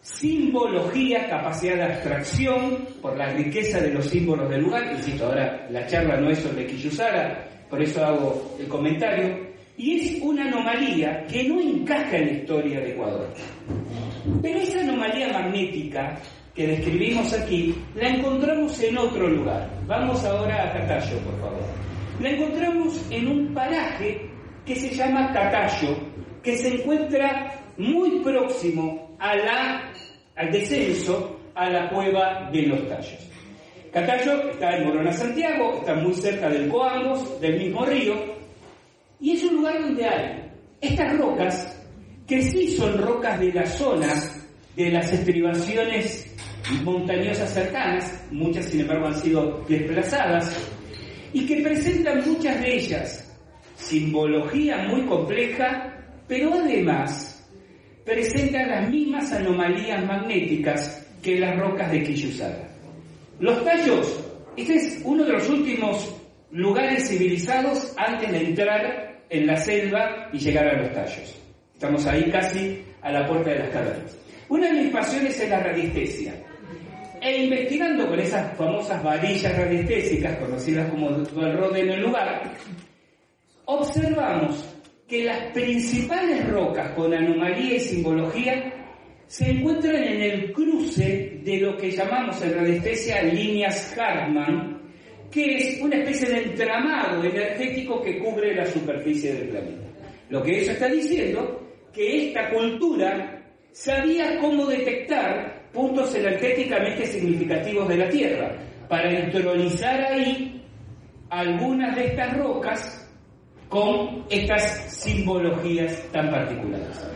Speaker 2: simbología, capacidad de abstracción, por la riqueza de los símbolos del lugar, insisto, ahora la charla no es sobre Quillusara, por eso hago el comentario, y es una anomalía que no encaja en la historia de Ecuador. Pero esa anomalía magnética que describimos aquí, la encontramos en otro lugar. Vamos ahora a Catayo, por favor. La encontramos en un paraje que se llama Catayo, que se encuentra muy próximo al descenso a la cueva de los tallos. Catayo está en Morona, Santiago, está muy cerca del Coangos, del mismo río, y es un lugar donde hay estas rocas, que sí son rocas de la zona de las estribaciones montañosas cercanas, muchas sin embargo han sido desplazadas, y que presentan muchas de ellas simbología muy compleja, pero además presentan las mismas anomalías magnéticas que las rocas de Quillusara. Los tallos, este es uno de los últimos lugares civilizados antes de entrar en la selva y llegar a los tallos. Estamos ahí casi a la puerta de las cavernas. Una de mis pasiones es la radiestesia. E investigando con esas famosas varillas radiestésicas, conocidas como el rode en el lugar, observamos que las principales rocas con anomalía y simbología se encuentran en el cruce de lo que llamamos en radiestesia líneas Hartmann, que es una especie de entramado energético que cubre la superficie del planeta. Lo que eso está diciendo que esta cultura sabía cómo detectar puntos energéticamente significativos de la Tierra para entronizar ahí algunas de estas rocas con estas simbologías tan particulares.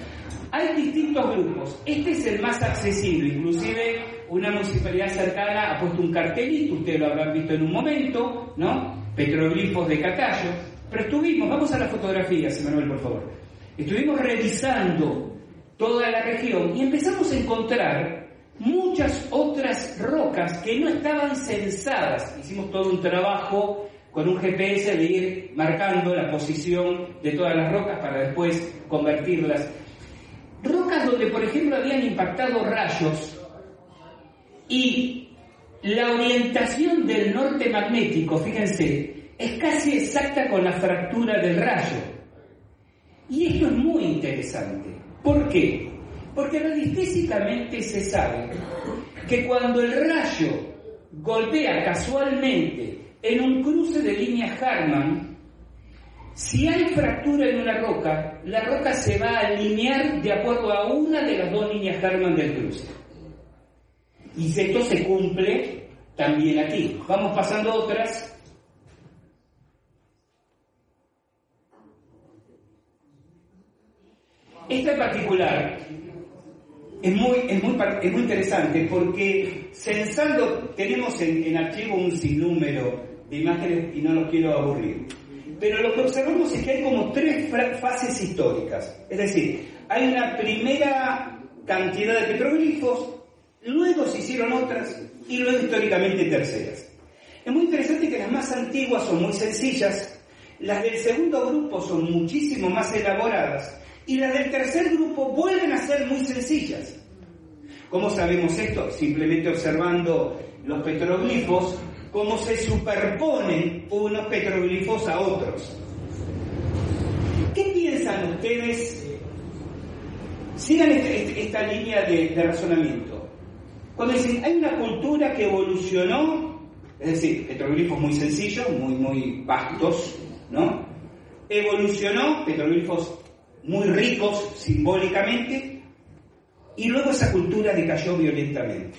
Speaker 2: Hay distintos grupos, este es el más accesible, inclusive una municipalidad cercana ha puesto un cartelito, ustedes lo habrán visto en un momento, ¿no? Petroglifos de Catayo, pero estuvimos, vamos a la fotografía, Manuel, por favor, estuvimos revisando toda la región y empezamos a encontrar muchas otras rocas que no estaban censadas, hicimos todo un trabajo con un GPS de ir marcando la posición de todas las rocas para después convertirlas. Rocas donde, por ejemplo, habían impactado rayos y la orientación del norte magnético, fíjense, es casi exacta con la fractura del rayo. Y esto es muy interesante. ¿Por qué? Porque radiestésicamente se sabe que cuando el rayo golpea casualmente en un cruce de líneas Harman, si hay fractura en una roca, la roca se va a alinear de acuerdo a una de las dos líneas Harman del cruce. Y esto se cumple también aquí. Vamos pasando otras. Esta en particular es muy, es muy, es muy interesante porque censando, tenemos en, en archivo un sinnúmero de imágenes y no los quiero aburrir. Pero lo que observamos es que hay como tres fases históricas. Es decir, hay una primera cantidad de petroglifos, luego se hicieron otras y luego históricamente terceras. Es muy interesante que las más antiguas son muy sencillas, las del segundo grupo son muchísimo más elaboradas y las del tercer grupo vuelven a ser muy sencillas. ¿Cómo sabemos esto? Simplemente observando los petroglifos cómo se superponen unos petroglifos a otros. ¿Qué piensan ustedes? Sigan este, este, esta, línea de, razonamiento. Cuando dicen, hay una cultura que evolucionó, es decir, petroglifos muy sencillos, muy, muy vastos, ¿no? Evolucionó, petroglifos muy ricos simbólicamente, y luego esa cultura decayó violentamente.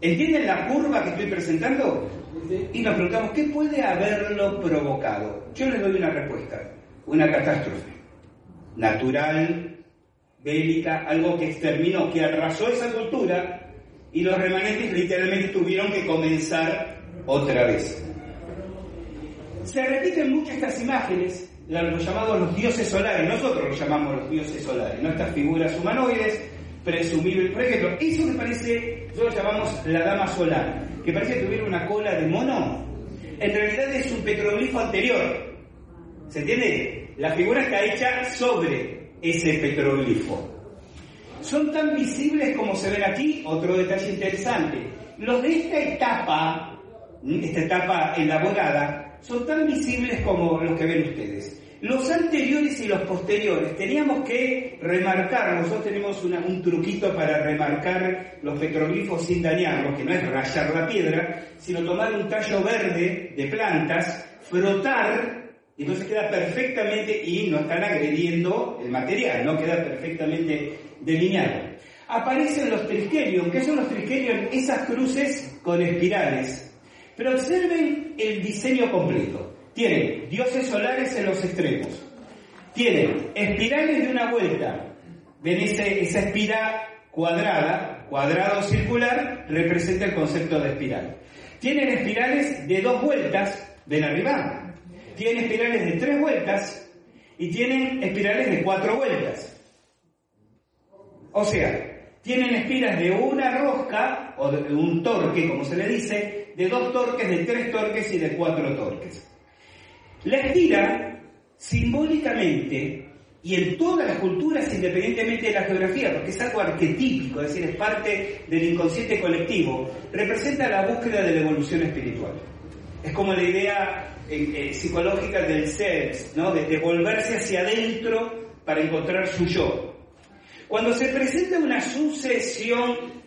Speaker 2: ¿Entienden la curva que estoy presentando? Y nos preguntamos, ¿qué puede haberlo provocado? Yo les doy una respuesta, una catástrofe natural, bélica, algo que exterminó, que arrasó esa cultura y los remanentes literalmente tuvieron que comenzar otra vez. Se repiten muchas estas imágenes, los llamados los dioses solares, nosotros los llamamos los dioses solares, ¿no? estas figuras humanoides presumible. Por ejemplo, eso que parece, nosotros lo llamamos la dama solar, que parece que tuviera una cola de mono, en realidad es un petroglifo anterior. ¿Se entiende? La figura está hecha sobre ese petroglifo. Son tan visibles como se ven aquí, otro detalle interesante. Los de esta etapa, esta etapa elaborada, son tan visibles como los que ven ustedes. Los anteriores y los posteriores, teníamos que remarcar, nosotros tenemos un truquito para remarcar los petroglifos sin dañarlos, que no es rayar la piedra, sino tomar un tallo verde de plantas, frotar, y entonces queda perfectamente, y no están agrediendo el material, no queda perfectamente delineado. Aparecen los triskelion, ¿qué son los triskelion? Esas cruces con espirales. Pero observen el diseño completo. Tienen dioses solares en los extremos. Tienen espirales de una vuelta. Ven esa espiral cuadrada, cuadrado circular, representa el concepto de espiral. Tienen espirales de dos vueltas, ven arriba. Tienen espirales de tres vueltas y tienen espirales de cuatro vueltas. O sea, tienen espiras de una rosca, o de un torque, como se le dice, de dos torques, de tres torques y de cuatro torques. La espira simbólicamente y en todas las culturas independientemente de la geografía, porque es algo arquetípico, es decir, es parte del inconsciente colectivo, representa la búsqueda de la evolución espiritual. Es como la idea eh, eh, psicológica del ser, ¿no? de, volverse hacia adentro para encontrar su yo. Cuando se presenta una sucesión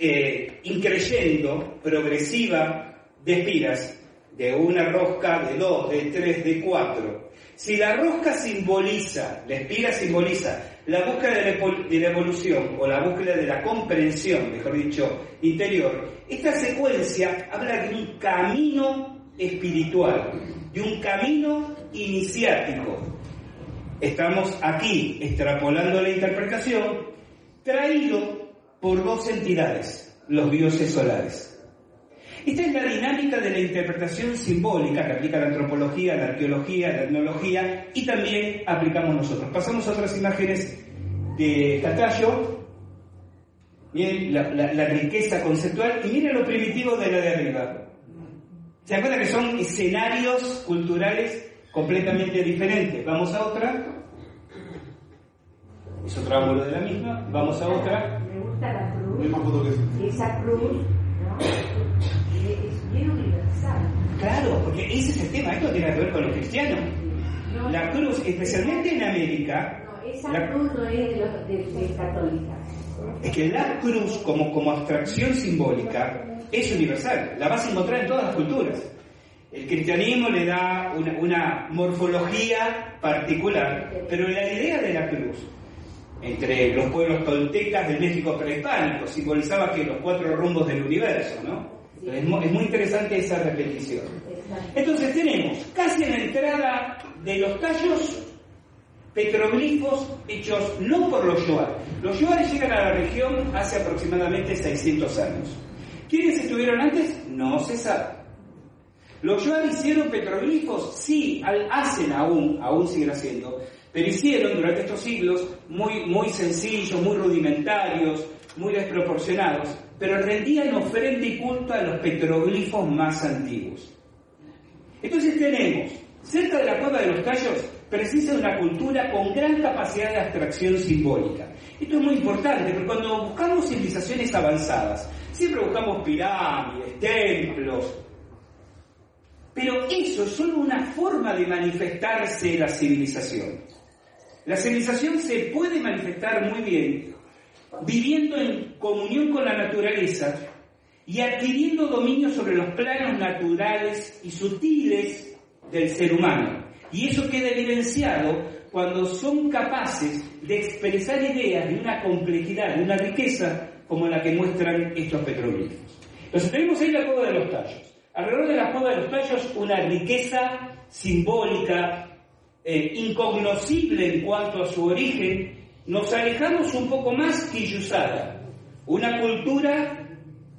Speaker 2: eh, increyendo, progresiva, de espiras, de una rosca, de dos, de tres, de cuatro, si la rosca simboliza, la espiga simboliza la búsqueda de la evolución o la búsqueda de la comprensión, mejor dicho, interior, esta secuencia habla de un camino espiritual, de un camino iniciático. Estamos aquí extrapolando la interpretación traído por dos entidades, los dioses solares. Esta es la dinámica de la interpretación simbólica que aplica la antropología, la arqueología, la etnología y también aplicamos nosotros. Pasamos a otras imágenes de Catallo. Miren la, riqueza conceptual y miren lo primitivo de la de arriba. Se dan cuenta que son escenarios culturales completamente diferentes. Vamos a otra. Es otro ángulo de la misma. Vamos a otra.
Speaker 6: La cruz. Esa cruz, es bien universal.
Speaker 2: Claro, porque ese es el tema, esto tiene que ver con los cristianos. la cruz, especialmente en América.
Speaker 6: No, esa la, cruz no es de, los, de, católicas.
Speaker 2: Es que la cruz, como, como abstracción simbólica, es universal. La vas a encontrar en todas las culturas. El cristianismo le da una, una morfología particular, pero la idea de la cruz entre los pueblos toltecas del México prehispánico, simbolizaba que los cuatro rumbos del universo, ¿no? Es muy, interesante esa repetición. Entonces tenemos casi en la entrada de los tallos petroglifos hechos no por los Yoar. Los Yoar llegan a la región hace aproximadamente 600 años. ¿Quiénes estuvieron antes? No se sabe. ¿Los Yoar hicieron petroglifos? Sí, hacen aún, aún siguen haciendo, pero hicieron durante estos siglos muy, muy sencillos, muy rudimentarios, muy desproporcionados, pero rendían ofrenda y culto a los petroglifos más antiguos. Entonces tenemos, cerca de la cueva de los tallos, precisa una cultura con gran capacidad de abstracción simbólica. Esto es muy importante, porque cuando buscamos civilizaciones avanzadas, siempre buscamos pirámides, templos, pero eso es solo una forma de manifestarse la civilización. La civilización se puede manifestar muy bien viviendo en comunión con la naturaleza y adquiriendo dominio sobre los planos naturales y sutiles del ser humano. Y eso queda evidenciado cuando son capaces de expresar ideas de una complejidad, de una riqueza como la que muestran estos petroglifos. Entonces tenemos ahí la cueva de los tallos. Alrededor de la cueva de los tallos una riqueza simbólica, eh, incognoscible en cuanto a su origen, nos alejamos un poco más que Yusara, una cultura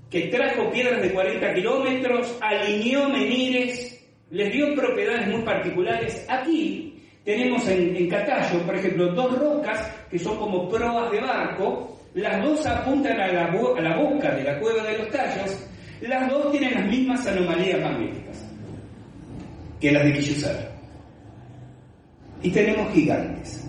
Speaker 2: que trajo piedras de 40 kilómetros, alineó menires, les dio propiedades muy particulares. Aquí tenemos en, en Catallo, por ejemplo, dos rocas que son como proas de barco, las dos apuntan a la, a la boca de la cueva de los tallos, las dos tienen las mismas anomalías magnéticas que las de Quillusara. Y tenemos gigantes.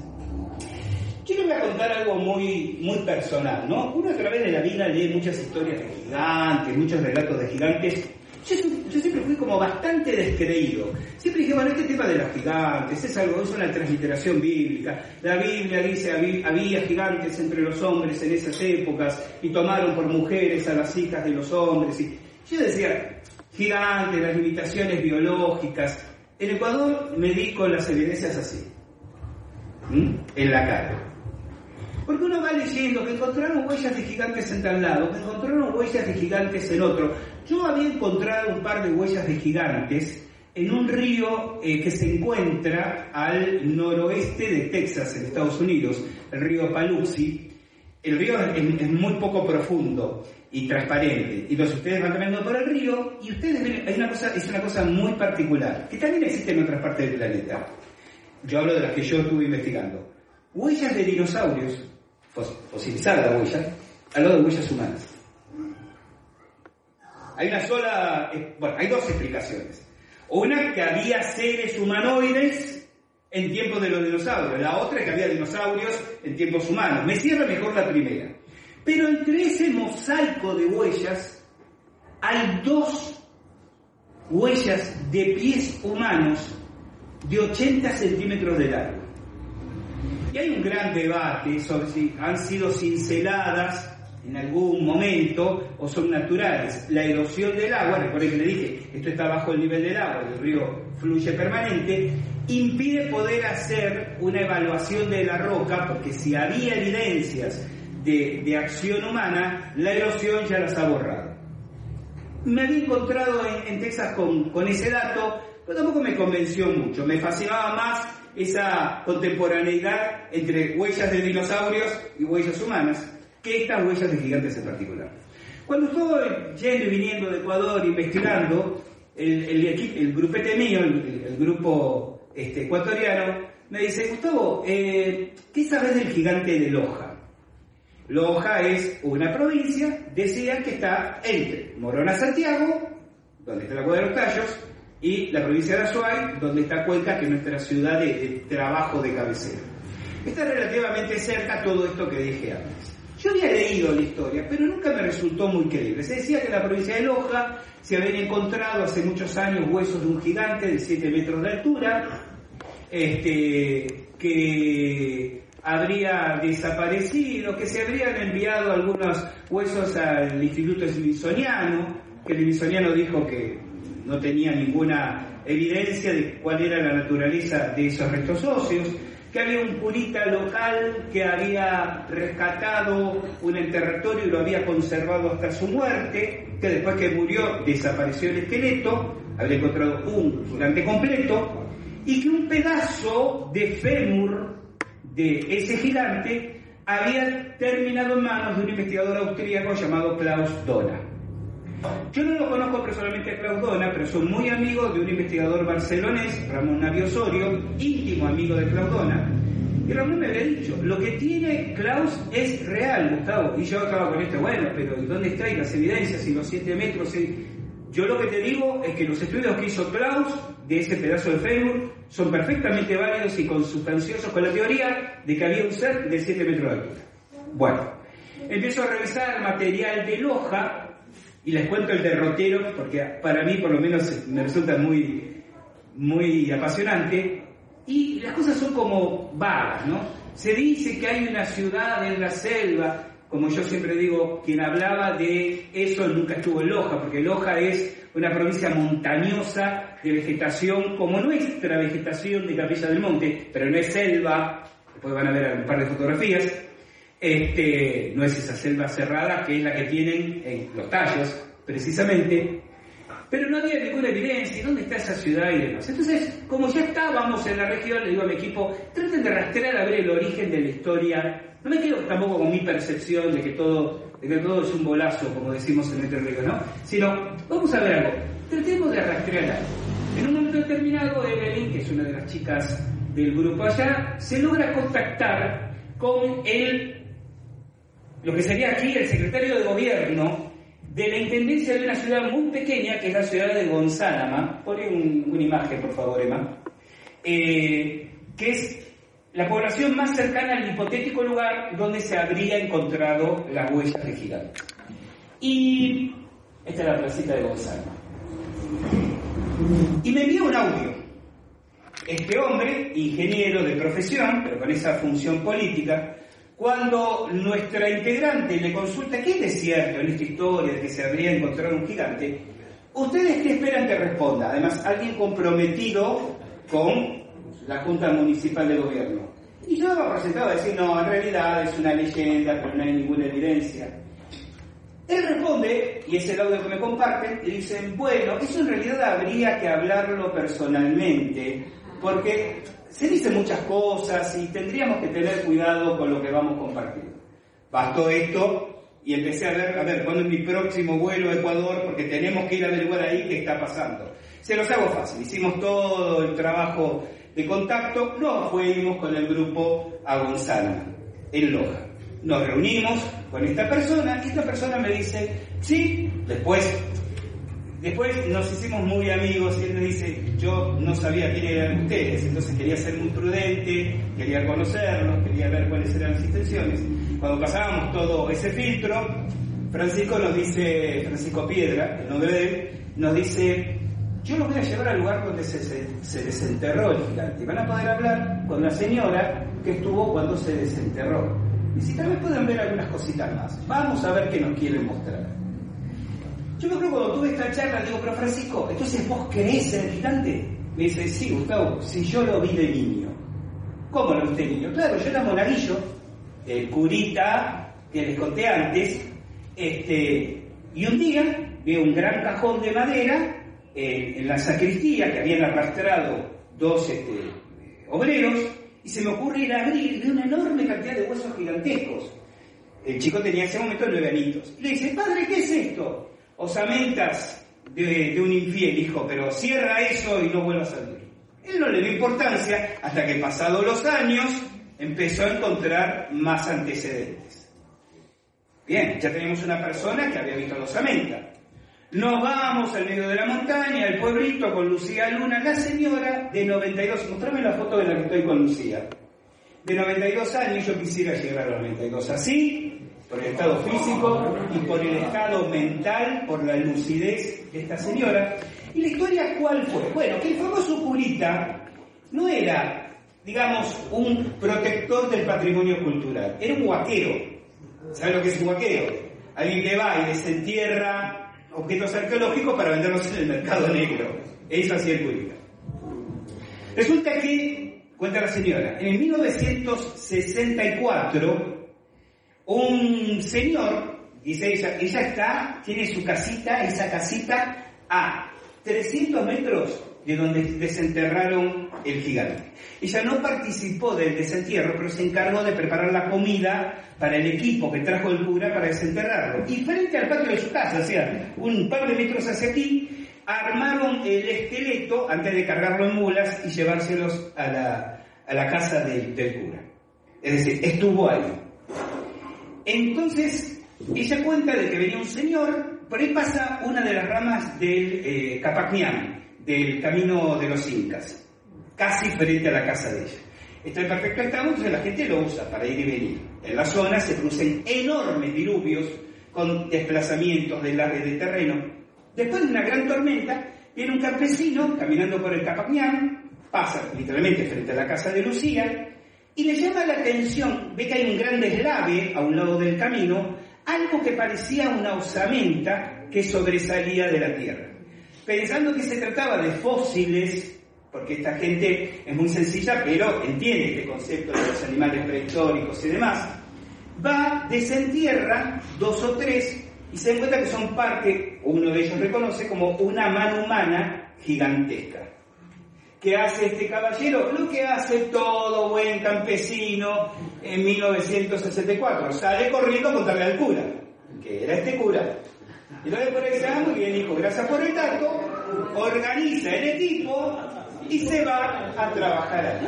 Speaker 2: Yo les voy a contar algo muy, muy personal, ¿no? Uno a través de la vida lee muchas historias de gigantes, muchos relatos de gigantes. Yo, siempre fui como bastante descreído. Siempre dije, bueno, este tema de los gigantes es algo, es una transliteración bíblica. La Biblia dice, había, gigantes entre los hombres en esas épocas y tomaron por mujeres a las hijas de los hombres. Y yo decía, gigantes, las limitaciones biológicas. En Ecuador me di con las evidencias así, en la cara. Porque uno va leyendo que encontraron huellas de gigantes en tal lado, que encontraron huellas de gigantes en otro. Yo había encontrado un par de huellas de gigantes en un río eh, que se encuentra al noroeste de Texas, en Estados Unidos, el río Paluxy. El río es, muy poco profundo y transparente. Y entonces ustedes van caminando por el río y ustedes ven, hay una cosa, es una cosa muy particular, que también existe en otras partes del planeta. Yo hablo de las que yo estuve investigando. Huellas de dinosaurios fosilizar la huella al lado de huellas humanas. Hay una sola, bueno, hay dos explicaciones. Una que había seres humanoides en tiempos de los dinosaurios, la otra que había dinosaurios en tiempos humanos. Me cierra mejor la primera. Pero entre ese mosaico de huellas hay dos huellas de pies humanos de 80 centímetros de largo. Y hay un gran debate sobre si han sido cinceladas en algún momento o son naturales. La erosión del agua, recuerden que le dije, esto está bajo el nivel del agua, el río fluye permanente, impide poder hacer una evaluación de la roca porque si había evidencias de, acción humana, la erosión ya las ha borrado. Me había encontrado en, Texas con, con ese dato, pero tampoco me convenció mucho, me fascinaba más esa contemporaneidad entre huellas de dinosaurios y huellas humanas que estas huellas de gigantes en particular. Cuando estuve yendo y viniendo de Ecuador investigando, el, el, el grupete mío, el, grupo este, ecuatoriano, me dice, Gustavo, eh, ¿qué sabes del gigante de Loja? Loja es una provincia, decían que está entre Morona Santiago, donde está la Cueva de los Tallos, y la provincia de Azuay, donde está Cuenca, que es nuestra ciudad de, trabajo de cabecera. Está relativamente cerca todo esto que dije antes. Yo había leído la historia, pero nunca me resultó muy creíble. Se decía que en la provincia de Loja se habían encontrado hace muchos años huesos de un gigante de 7 metros de altura, este, que habría desaparecido, que se habrían enviado algunos huesos al Instituto Smithsoniano, que el Smithsoniano dijo que no tenía ninguna evidencia de cuál era la naturaleza de esos restos óseos que había un curita local que había rescatado un enterratorio y lo había conservado hasta su muerte, que después que murió desapareció el esqueleto, había encontrado un gigante completo, y que un pedazo de fémur de ese gigante había terminado en manos de un investigador austríaco llamado Klaus Dona. Yo no lo conozco personalmente Klaus Dona, pero soy muy amigo de un investigador barcelonés, Ramón Navio Osorio, íntimo amigo de Klaus Dona. Y Ramón me había dicho, lo que tiene Klaus es real, Gustavo. Y yo estaba con esto, bueno, pero ¿dónde están las evidencias y los siete metros? Yo lo que te digo es que los estudios que hizo Klaus de ese pedazo de fémur son perfectamente válidos y consustanciosos con la teoría de que había un ser de 7 metros de altura. Bueno, empiezo a revisar material de Loja y les cuento el derrotero, porque para mí por lo menos me resulta muy, muy apasionante. Y las cosas son como vagas, ¿no? Se dice que hay una ciudad en la selva, como yo siempre digo, quien hablaba de eso nunca estuvo en Loja, porque Loja es una provincia montañosa de vegetación como nuestra vegetación de Capilla del Monte, pero no es selva, después van a ver un par de fotografías, este, no es esa selva cerrada que es la que tienen en los tallos, precisamente, pero no había ninguna evidencia, ¿dónde está esa ciudad y demás? Entonces, como ya estábamos en la región, le digo a mi equipo, traten de rastrear a ver el origen de la historia, no me quedo tampoco con mi percepción de que todo, de que todo es un bolazo, como decimos en este río, ¿no? Sino, vamos a ver algo, tratemos de rastrear algo. En un momento determinado, Evelyn, que es una de las chicas del grupo allá, se logra contactar con el lo que sería aquí el secretario de gobierno de la intendencia de una ciudad muy pequeña, que es la ciudad de Gonzálama. Pone una imagen, por favor, Emma. Eh, que es la población más cercana al hipotético lugar donde se habría encontrado las huellas de gigantes. Y esta es la placita de Gonzálama. Y me envió un audio. Este hombre, ingeniero de profesión, pero con esa función política, cuando nuestra integrante le consulta qué es cierto en esta historia de que se habría encontrado un gigante, ¿ustedes qué esperan que responda? Además, alguien comprometido con la Junta Municipal de Gobierno. Y yo me presentado a decir, no, en realidad es una leyenda, pero no hay ninguna evidencia. Él responde, y es el audio que me comparten, y dicen, bueno, eso en realidad habría que hablarlo personalmente, porque se dicen muchas cosas y tendríamos que tener cuidado con lo que vamos compartiendo. Bastó esto y empecé a ver, a ver, cuándo es mi próximo vuelo a Ecuador, porque tenemos que ir a averiguar ahí qué está pasando. Se los hago fácil, hicimos todo el trabajo de contacto, nos fuimos con el grupo a Gonzalo, en Loja. Nos reunimos con esta persona y esta persona me dice, sí, después Después nos hicimos muy amigos y él me dice, yo no sabía quién eran ustedes, entonces quería ser muy prudente, quería conocerlos, quería ver cuáles eran las intenciones. Cuando pasábamos todo ese filtro, Francisco nos dice, Francisco Piedra, el nombre de él, nos dice, yo los voy a llevar al lugar donde se, se, desenterró el gigante. Van a poder hablar con la señora que estuvo cuando se desenterró. Y si tal vez pueden ver algunas cositas más. Vamos a ver qué nos quieren mostrar. Yo me acuerdo cuando tuve esta charla, digo, pero Francisco, entonces vos en el gigante. Me dice, sí, Gustavo, si yo lo vi de niño. ¿Cómo lo viste de niño? Claro, yo era monaguillo, el curita que les conté antes, este, y un día veo un gran cajón de madera en, la sacristía que habían arrastrado dos este, obreros y se me ocurre ir a abrir de una enorme cantidad de huesos gigantescos. El chico tenía en ese momento nueve añitos. Y le dice, padre, ¿qué es esto? Osamentas de, de un infiel, hijo, pero cierra eso y no vuelva a salir. Él no le dio importancia hasta que pasados los años empezó a encontrar más antecedentes. Bien, ya tenemos una persona que había visto a los nos vamos al medio de la montaña, al pueblito, con Lucía Luna, la señora de 92, mostrame la foto de la que estoy con Lucía. De 92 años, yo quisiera llegar a los 92 así, por el estado físico y por el estado mental, por la lucidez de esta señora. ¿Y la historia cuál fue? Bueno, que el famoso curita no era, digamos, un protector del patrimonio cultural, era un huaquero. ¿Sabe lo que es un huaquero? Alguien que va y desentierra objetos arqueológicos para venderlos en el mercado negro. Eso hacía el curita. Resulta que, cuenta la señora, en 1964, un señor, dice ella, ella está, tiene su casita, esa casita, a 300 metros de donde desenterraron el gigante. Ella no participó del desentierro, pero se encargó de preparar la comida para el equipo que trajo el cura para desenterrarlo. Y frente al patio de su casa, o sea, un par de metros hacia aquí, armaron el esqueleto antes de cargarlo en mulas y llevárselos a la, a la casa del cura. Es decir, estuvo ahí. Entonces, ella cuenta de que venía un señor, por ahí pasa una de las ramas del eh, del camino de los incas, casi frente a la casa de ella. Está en perfecto estado, entonces la gente lo usa para ir y venir. En la zona se producen enormes diluvios con desplazamientos de red de terreno. Después de una gran tormenta, viene un campesino caminando por el Capañán, pasa literalmente frente a la casa de Lucía, y le llama la atención, ve que hay un gran deslave a un lado del camino, algo que parecía una osamenta que sobresalía de la tierra pensando que se trataba de fósiles, porque esta gente es muy sencilla, pero entiende este concepto de los animales prehistóricos y demás, va, desentierra dos o tres y se encuentra que son parte, uno de ellos reconoce como una mano humana gigantesca. ¿Qué hace este caballero? Lo que hace todo buen campesino en 1964. Sale corriendo a contarle al cura, que era este cura. Y entonces por ahí muy bien, hijo, gracias por el dato, organiza el equipo y se va a trabajar allí.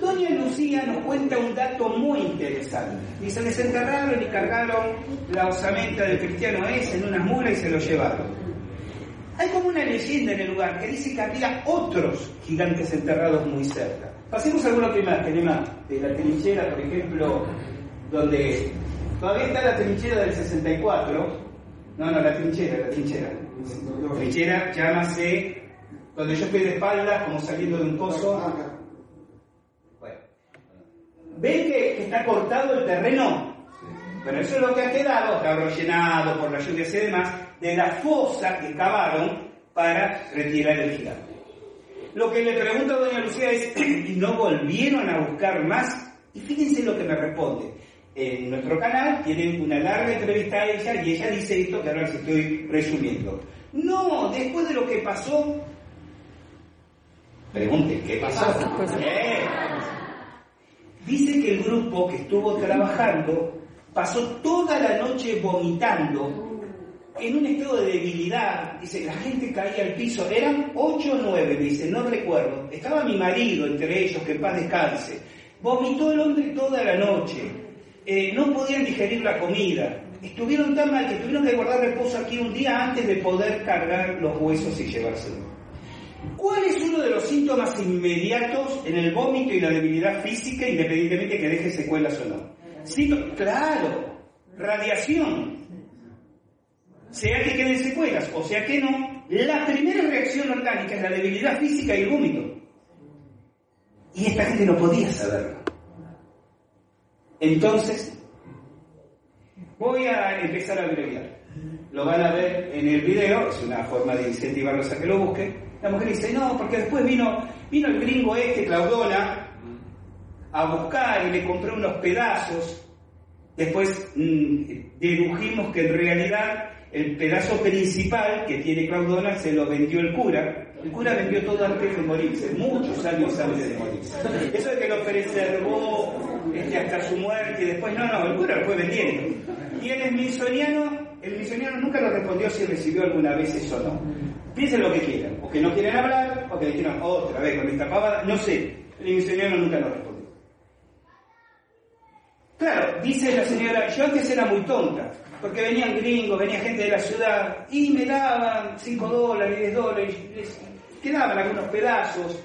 Speaker 2: Doña Lucía nos cuenta un dato muy interesante. Dice, desenterraron y cargaron la osamenta del cristiano ese en unas mulas y se lo llevaron. Hay como una leyenda en el lugar que dice que había otros gigantes enterrados muy cerca. Pasemos a alguna otra imagen, de la trinchera, por ejemplo, donde todavía está la trinchera del 64, no, no, la trinchera, la trinchera. La trinchera llámase, cuando yo estoy de espalda, como saliendo de un pozo. Bueno. ¿Ven que, está cortado el terreno? Bueno, eso es lo que ha quedado, está rellenado por la lluvia y demás, de la fosa que cavaron para retirar el gigante. Lo que le pregunto a doña Lucía es, ¿y no volvieron a buscar más? Y fíjense lo que me responde en nuestro canal, tienen una larga entrevista a ella y ella dice esto que ahora les estoy resumiendo. No, después de lo que pasó, pregunte, ¿qué pasó? Dice que el grupo que estuvo trabajando pasó toda la noche vomitando en un estado de debilidad, dice, la gente caía al piso, eran ocho o nueve, dice, no recuerdo, estaba mi marido entre ellos, que en paz descanse, vomitó el hombre toda la noche, eh, no podían digerir la comida. estuvieron tan mal que tuvieron que guardar reposo aquí un día antes de poder cargar los huesos y llevárselos. ¿Cuál es uno de los síntomas inmediatos en el vómito y la debilidad física, independientemente que deje secuelas o no? Claro, radiación. Sea que queden secuelas o sea que no, la primera reacción orgánica es la debilidad física y el vómito. Y esta gente no podía saberlo. Entonces, voy a empezar a abreviar. Lo van a ver en el video, es una forma de incentivarlos a que lo busquen. La mujer dice, no, porque después vino, vino el gringo este, Claudona, a buscar y le compré unos pedazos. Después mm, dedujimos que en realidad el pedazo principal que tiene Claudona se lo vendió el cura. El cura vendió todo antes de morirse, muchos años antes de morirse. Eso es que lo preservó este, hasta su muerte y después, no, no, el cura lo fue vendiendo. Y el misoniano, el misoniano nunca lo respondió si recibió alguna vez eso o no. Piensen lo que quieran, o que no quieren hablar, o que dijeron otra vez con esta pavada, no sé. El misoniano nunca lo respondió. Claro, dice la señora, yo antes era muy tonta porque venían gringos, venía gente de la ciudad y me daban 5 dólares, 10 dólares, quedaban algunos pedazos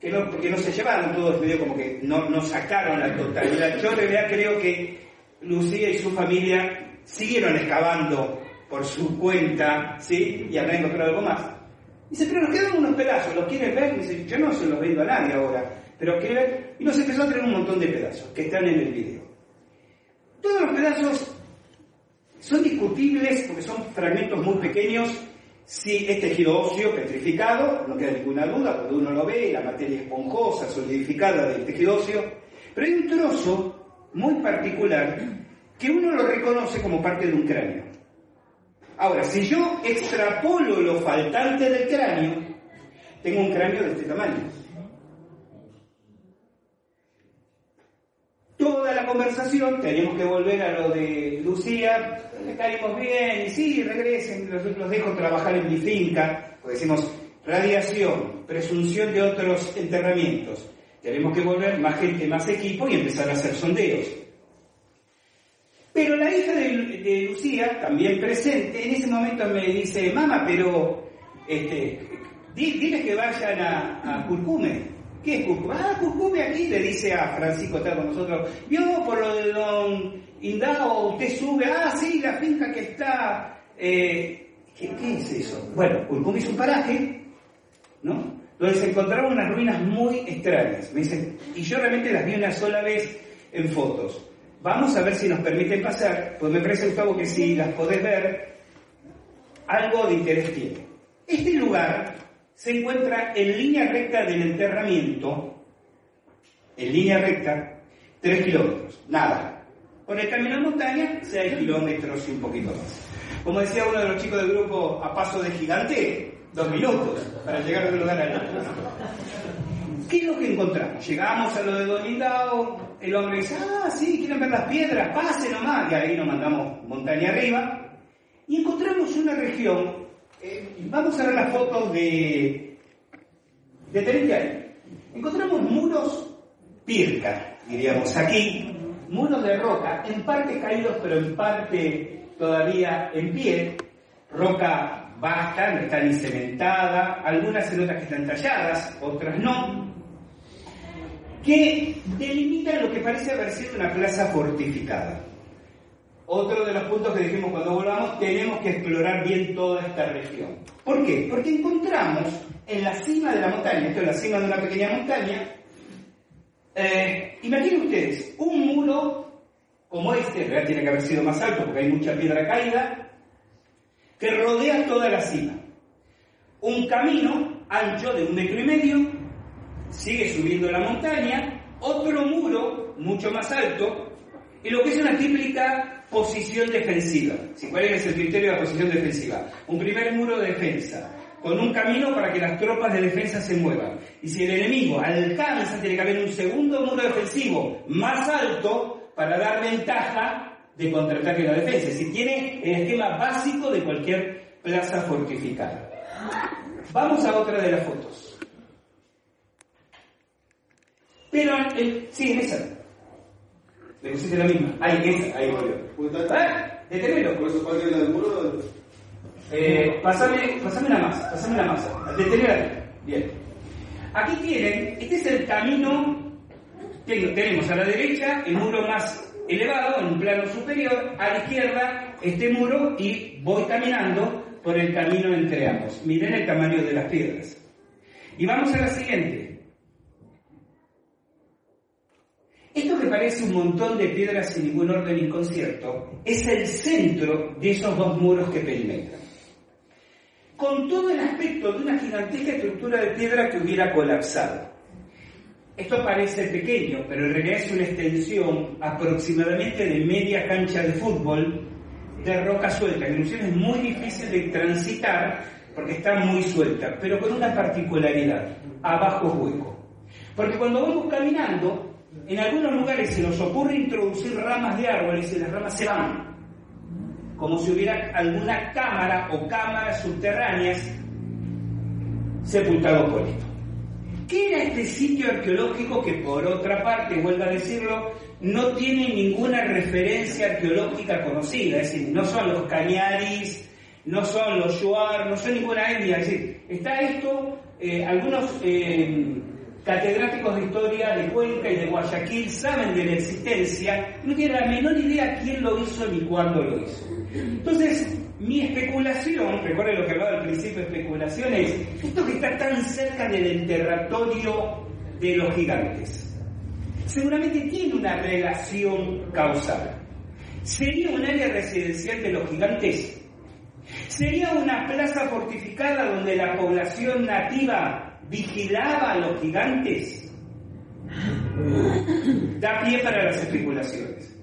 Speaker 2: que no, porque no se llevaron todos, medio como que no, sacaron la totalidad. Yo en realidad creo que Lucía y su familia siguieron excavando por su cuenta, ¿sí? Y habrán encontrado algo más. Dice, pero nos quedan unos pedazos, ¿los quieres ver? Dice, yo no se los vendo a nadie ahora, pero quiere ver. Y nos empezó a traer un montón de pedazos que están en el video. Todos los pedazos son discutibles porque son fragmentos muy pequeños. Si es tejido óseo petrificado, no queda ninguna duda, cuando uno lo ve, la materia esponjosa, solidificada del tejido óseo, pero hay un trozo muy particular que uno lo reconoce como parte de un cráneo. Ahora, si yo extrapolo lo faltante del cráneo, tengo un cráneo de este tamaño. toda la conversación, tenemos que volver a lo de Lucía, le caímos bien, y sí, regresen, los, dejo trabajar en mi finca, porque decimos radiación, presunción de otros enterramientos. Tenemos que volver más gente, más equipo y empezar a hacer sondeos. Pero la hija de, Lucía, también presente, en ese momento me dice, mamá, pero este, dile que vayan a, a. ¿Qué es Cucume? Ah, Cucume aquí, le dice a Francisco, está con nosotros. ¿Vio por lo de don Indao, usted sube? Ah, sí, la finca que está... Eh, ¿qué, es eso? Bueno, Curcume es un paraje, ¿no? Donde se encontraron unas ruinas muy extrañas. Me dicen, y yo realmente las vi una sola vez en fotos. Vamos a ver si nos permiten pasar, pues me parece, Gustavo, que si las podés ver, algo de interés tiene. Este lugar se encuentra en línea recta del enterramiento, en línea recta, 3 kilómetros, nada. Con el camino a montaña, 6 kilómetros y un poquito más. Como decía uno de los chicos del grupo, a paso de gigante, dos minutos para llegar a un lugar allá. ¿Qué es lo que encontramos? Llegamos a lo de Don el hombre dice, ah, sí, quieren ver las piedras, pase nomás, y ahí nos mandamos montaña arriba, y encontramos una región eh, vamos a ver las fotos de, de Encontramos muros pirca, diríamos aquí, muros de roca, en parte caídos, pero en parte todavía en pie, roca baja, no está ni cementada, algunas se que están talladas, otras no, que delimitan lo que parece haber sido una plaza fortificada. Otro de los puntos que dijimos cuando volvamos, tenemos que explorar bien toda esta región. ¿Por qué? Porque encontramos en la cima de la montaña, esto es la cima de una pequeña montaña, eh, imaginen ustedes, un muro como este, en realidad tiene que haber sido más alto porque hay mucha piedra caída, que rodea toda la cima. Un camino ancho de un metro y medio, sigue subiendo la montaña, otro muro mucho más alto, y lo que es una típica posición defensiva. ¿Cuál es el criterio de la posición defensiva? Un primer muro de defensa, con un camino para que las tropas de defensa se muevan. Y si el enemigo alcanza, tiene que haber un segundo muro defensivo más alto para dar ventaja de contraataque a la defensa. Si tiene el esquema básico de cualquier plaza fortificada. Vamos a otra de las fotos. Pero, sí, esa. Le pusiste la misma. Ahí, esa, ahí volvió. ¿Eh? Detenelo.
Speaker 5: ¿Por eso que la del muro?
Speaker 2: Eh, pasame, pasame la masa, pasame la masa. Detener Bien. Aquí tienen, este es el camino, tenemos a la derecha el muro más elevado, en un plano superior, a la izquierda este muro y voy caminando por el camino entre ambos. Miren el tamaño de las piedras. Y vamos a la siguiente. Esto que parece un montón de piedras sin ningún orden ni concierto es el centro de esos dos muros que perimetran. Con todo el aspecto de una gigantesca estructura de piedra que hubiera colapsado. Esto parece pequeño, pero en realidad es una extensión aproximadamente de media cancha de fútbol de roca suelta. Ilusión es muy difícil de transitar porque está muy suelta, pero con una particularidad, abajo es hueco. Porque cuando vamos caminando, en algunos lugares se nos ocurre introducir ramas de árboles y las ramas se van, como si hubiera alguna cámara o cámaras subterráneas sepultado por esto. ¿Qué era este sitio arqueológico que por otra parte, vuelvo a decirlo, no tiene ninguna referencia arqueológica conocida? Es decir, no son los cañaris, no son los yuar, no son ninguna etnia. Es decir, está esto, eh, algunos eh, catedráticos de historia de Cuenca y de Guayaquil saben de la existencia, no tienen la menor idea quién lo hizo ni cuándo lo hizo. Entonces, mi especulación, recuerden lo que hablaba al principio especulación, es esto que está tan cerca del enterratorio de los gigantes. Seguramente tiene una relación causal. ¿Sería un área residencial de los gigantes? ¿Sería una plaza fortificada donde la población nativa vigilaba a los gigantes? Da pie para las especulaciones.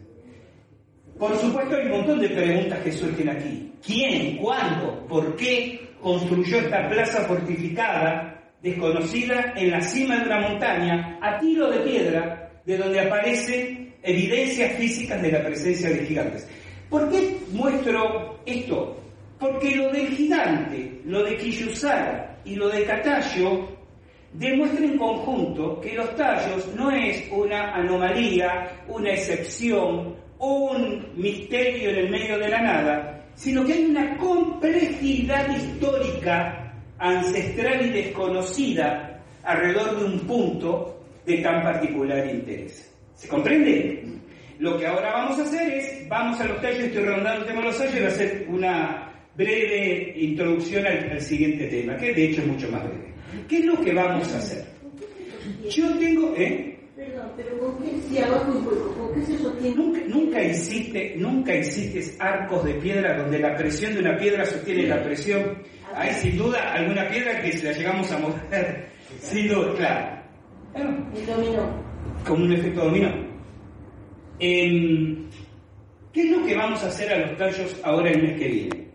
Speaker 2: Por supuesto hay un montón de preguntas que surgen aquí. ¿Quién, cuándo, por qué construyó esta plaza fortificada, desconocida, en la cima de una montaña, a tiro de piedra, de donde aparecen evidencias físicas de la presencia de gigantes? ¿Por qué muestro esto? Porque lo del gigante, lo de Quillusara y lo de Catayo demuestra en conjunto que los tallos no es una anomalía, una excepción, un misterio en el medio de la nada, sino que hay una complejidad histórica, ancestral y desconocida alrededor de un punto de tan particular interés. ¿Se comprende? Lo que ahora vamos a hacer es, vamos a los tallos, estoy rondando el tema de los tallos voy a hacer una breve introducción al siguiente tema, que de hecho es mucho más breve. ¿Qué es lo que vamos a hacer? Yo tengo... ¿eh?
Speaker 6: Perdón, pero ¿con qué si abajo un hueco? ¿Con qué se sostiene?
Speaker 2: Nunca, nunca existe, nunca existe arcos de piedra donde la presión de una piedra sostiene la presión. Hay sin duda alguna piedra que si la llegamos a mover, sin duda, claro.
Speaker 6: El dominó.
Speaker 2: como un efecto dominó. Em, ¿Qué es lo que vamos a hacer a los tallos ahora el mes que viene?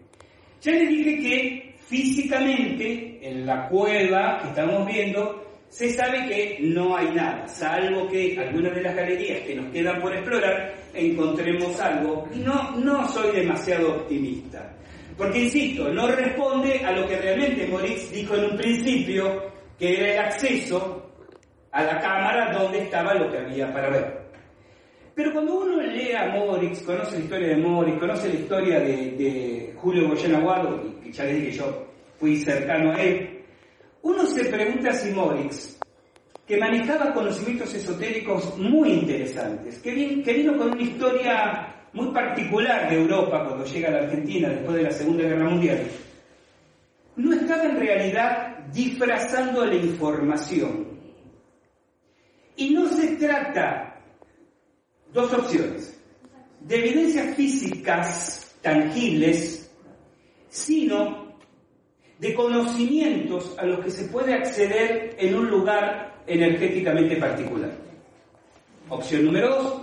Speaker 2: Ya les dije que físicamente en la cueva que estamos viendo se sabe que no hay nada, salvo que algunas de las galerías que nos quedan por explorar encontremos algo. Y no, no soy demasiado optimista, porque insisto, no responde a lo que realmente Moritz dijo en un principio, que era el acceso a la cámara donde estaba lo que había para ver. Pero cuando uno lee a Morix, conoce la historia de Morix, conoce la historia de, de Julio Goyen Aguado, y que ya les dije yo fui cercano a él, uno se pregunta si Morix, que manejaba conocimientos esotéricos muy interesantes, que vino con una historia muy particular de Europa cuando llega a la Argentina después de la Segunda Guerra Mundial, no estaba en realidad disfrazando la información. Y no se trata dos opciones, de evidencias físicas tangibles, sino de conocimientos a los que se puede acceder en un lugar energéticamente particular. Opción número dos,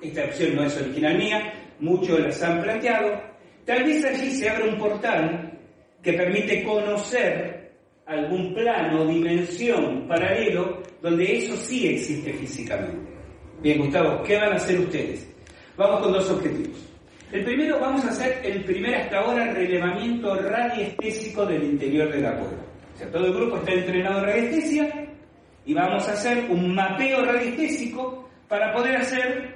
Speaker 2: esta opción no es original mía, muchos las han planteado, tal vez allí se abra un portal que permite conocer algún plano dimensión paralelo donde eso sí existe físicamente. Bien, Gustavo, ¿qué van a hacer ustedes? Vamos con dos objetivos. El primero, vamos a hacer el primer hasta ahora relevamiento radiestésico del interior de la cueva. O sea, todo el grupo está entrenado en radiestesia y vamos a hacer un mapeo radiestésico para poder hacer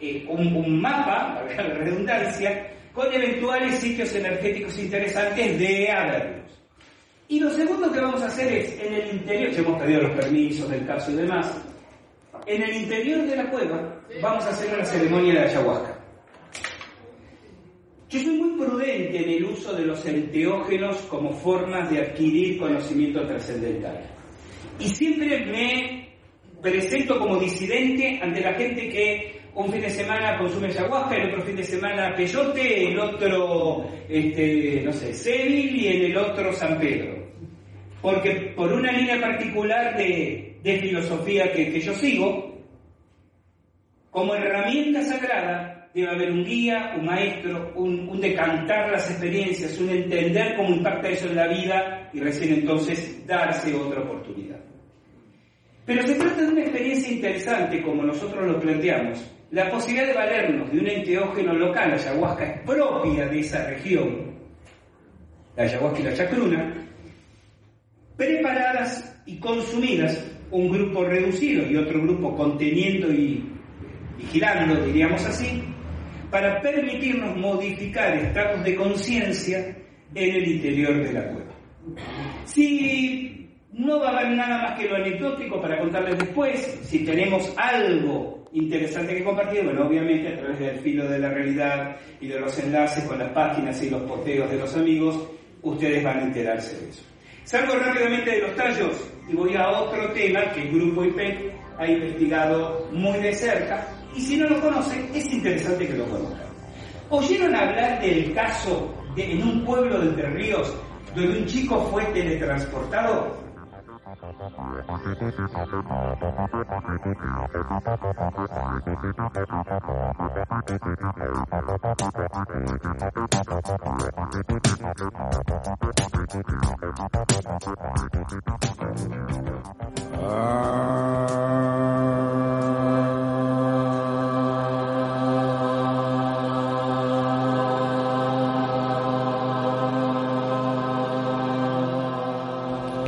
Speaker 2: eh, un, un mapa, para la redundancia, con eventuales sitios energéticos interesantes de haberlos. Y lo segundo que vamos a hacer es, en el interior, ya hemos pedido los permisos del caso y demás, en el interior de la cueva vamos a hacer una ceremonia de ayahuasca. Yo soy muy prudente en el uso de los enteógenos como formas de adquirir conocimiento trascendental. Y siempre me presento como disidente ante la gente que un fin de semana consume ayahuasca, el otro fin de semana peyote, el otro, este, no sé, Seville y en el otro San Pedro. Porque por una línea particular de, filosofía que yo sigo, como herramienta sagrada debe haber un guía, un maestro, un, decantar las experiencias, un entender cómo impacta eso en la vida y recién entonces darse otra oportunidad. Pero se trata de una experiencia interesante como nosotros lo planteamos. La posibilidad de valernos de un enteógeno local, la ayahuasca es propia de esa región, la ayahuasca y la chacruna, preparadas y consumidas, un grupo reducido y otro grupo conteniendo y vigilando, diríamos así, para permitirnos modificar estados de conciencia en el interior de la cueva. Si no va a haber nada más que lo anecdótico para contarles después, si tenemos algo interesante que compartir, bueno, obviamente a través del filo de la realidad y de los enlaces con las páginas y los posteos de los amigos, ustedes van a enterarse de eso. Salgo rápidamente de los tallos y voy a otro tema que el grupo IPEC ha investigado muy de cerca y si no lo conocen es interesante que lo conozcan. ¿Oyeron hablar del caso en un pueblo de Entre Ríos donde un chico fue teletransportado?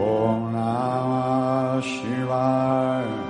Speaker 7: ॐ नमः शिवाय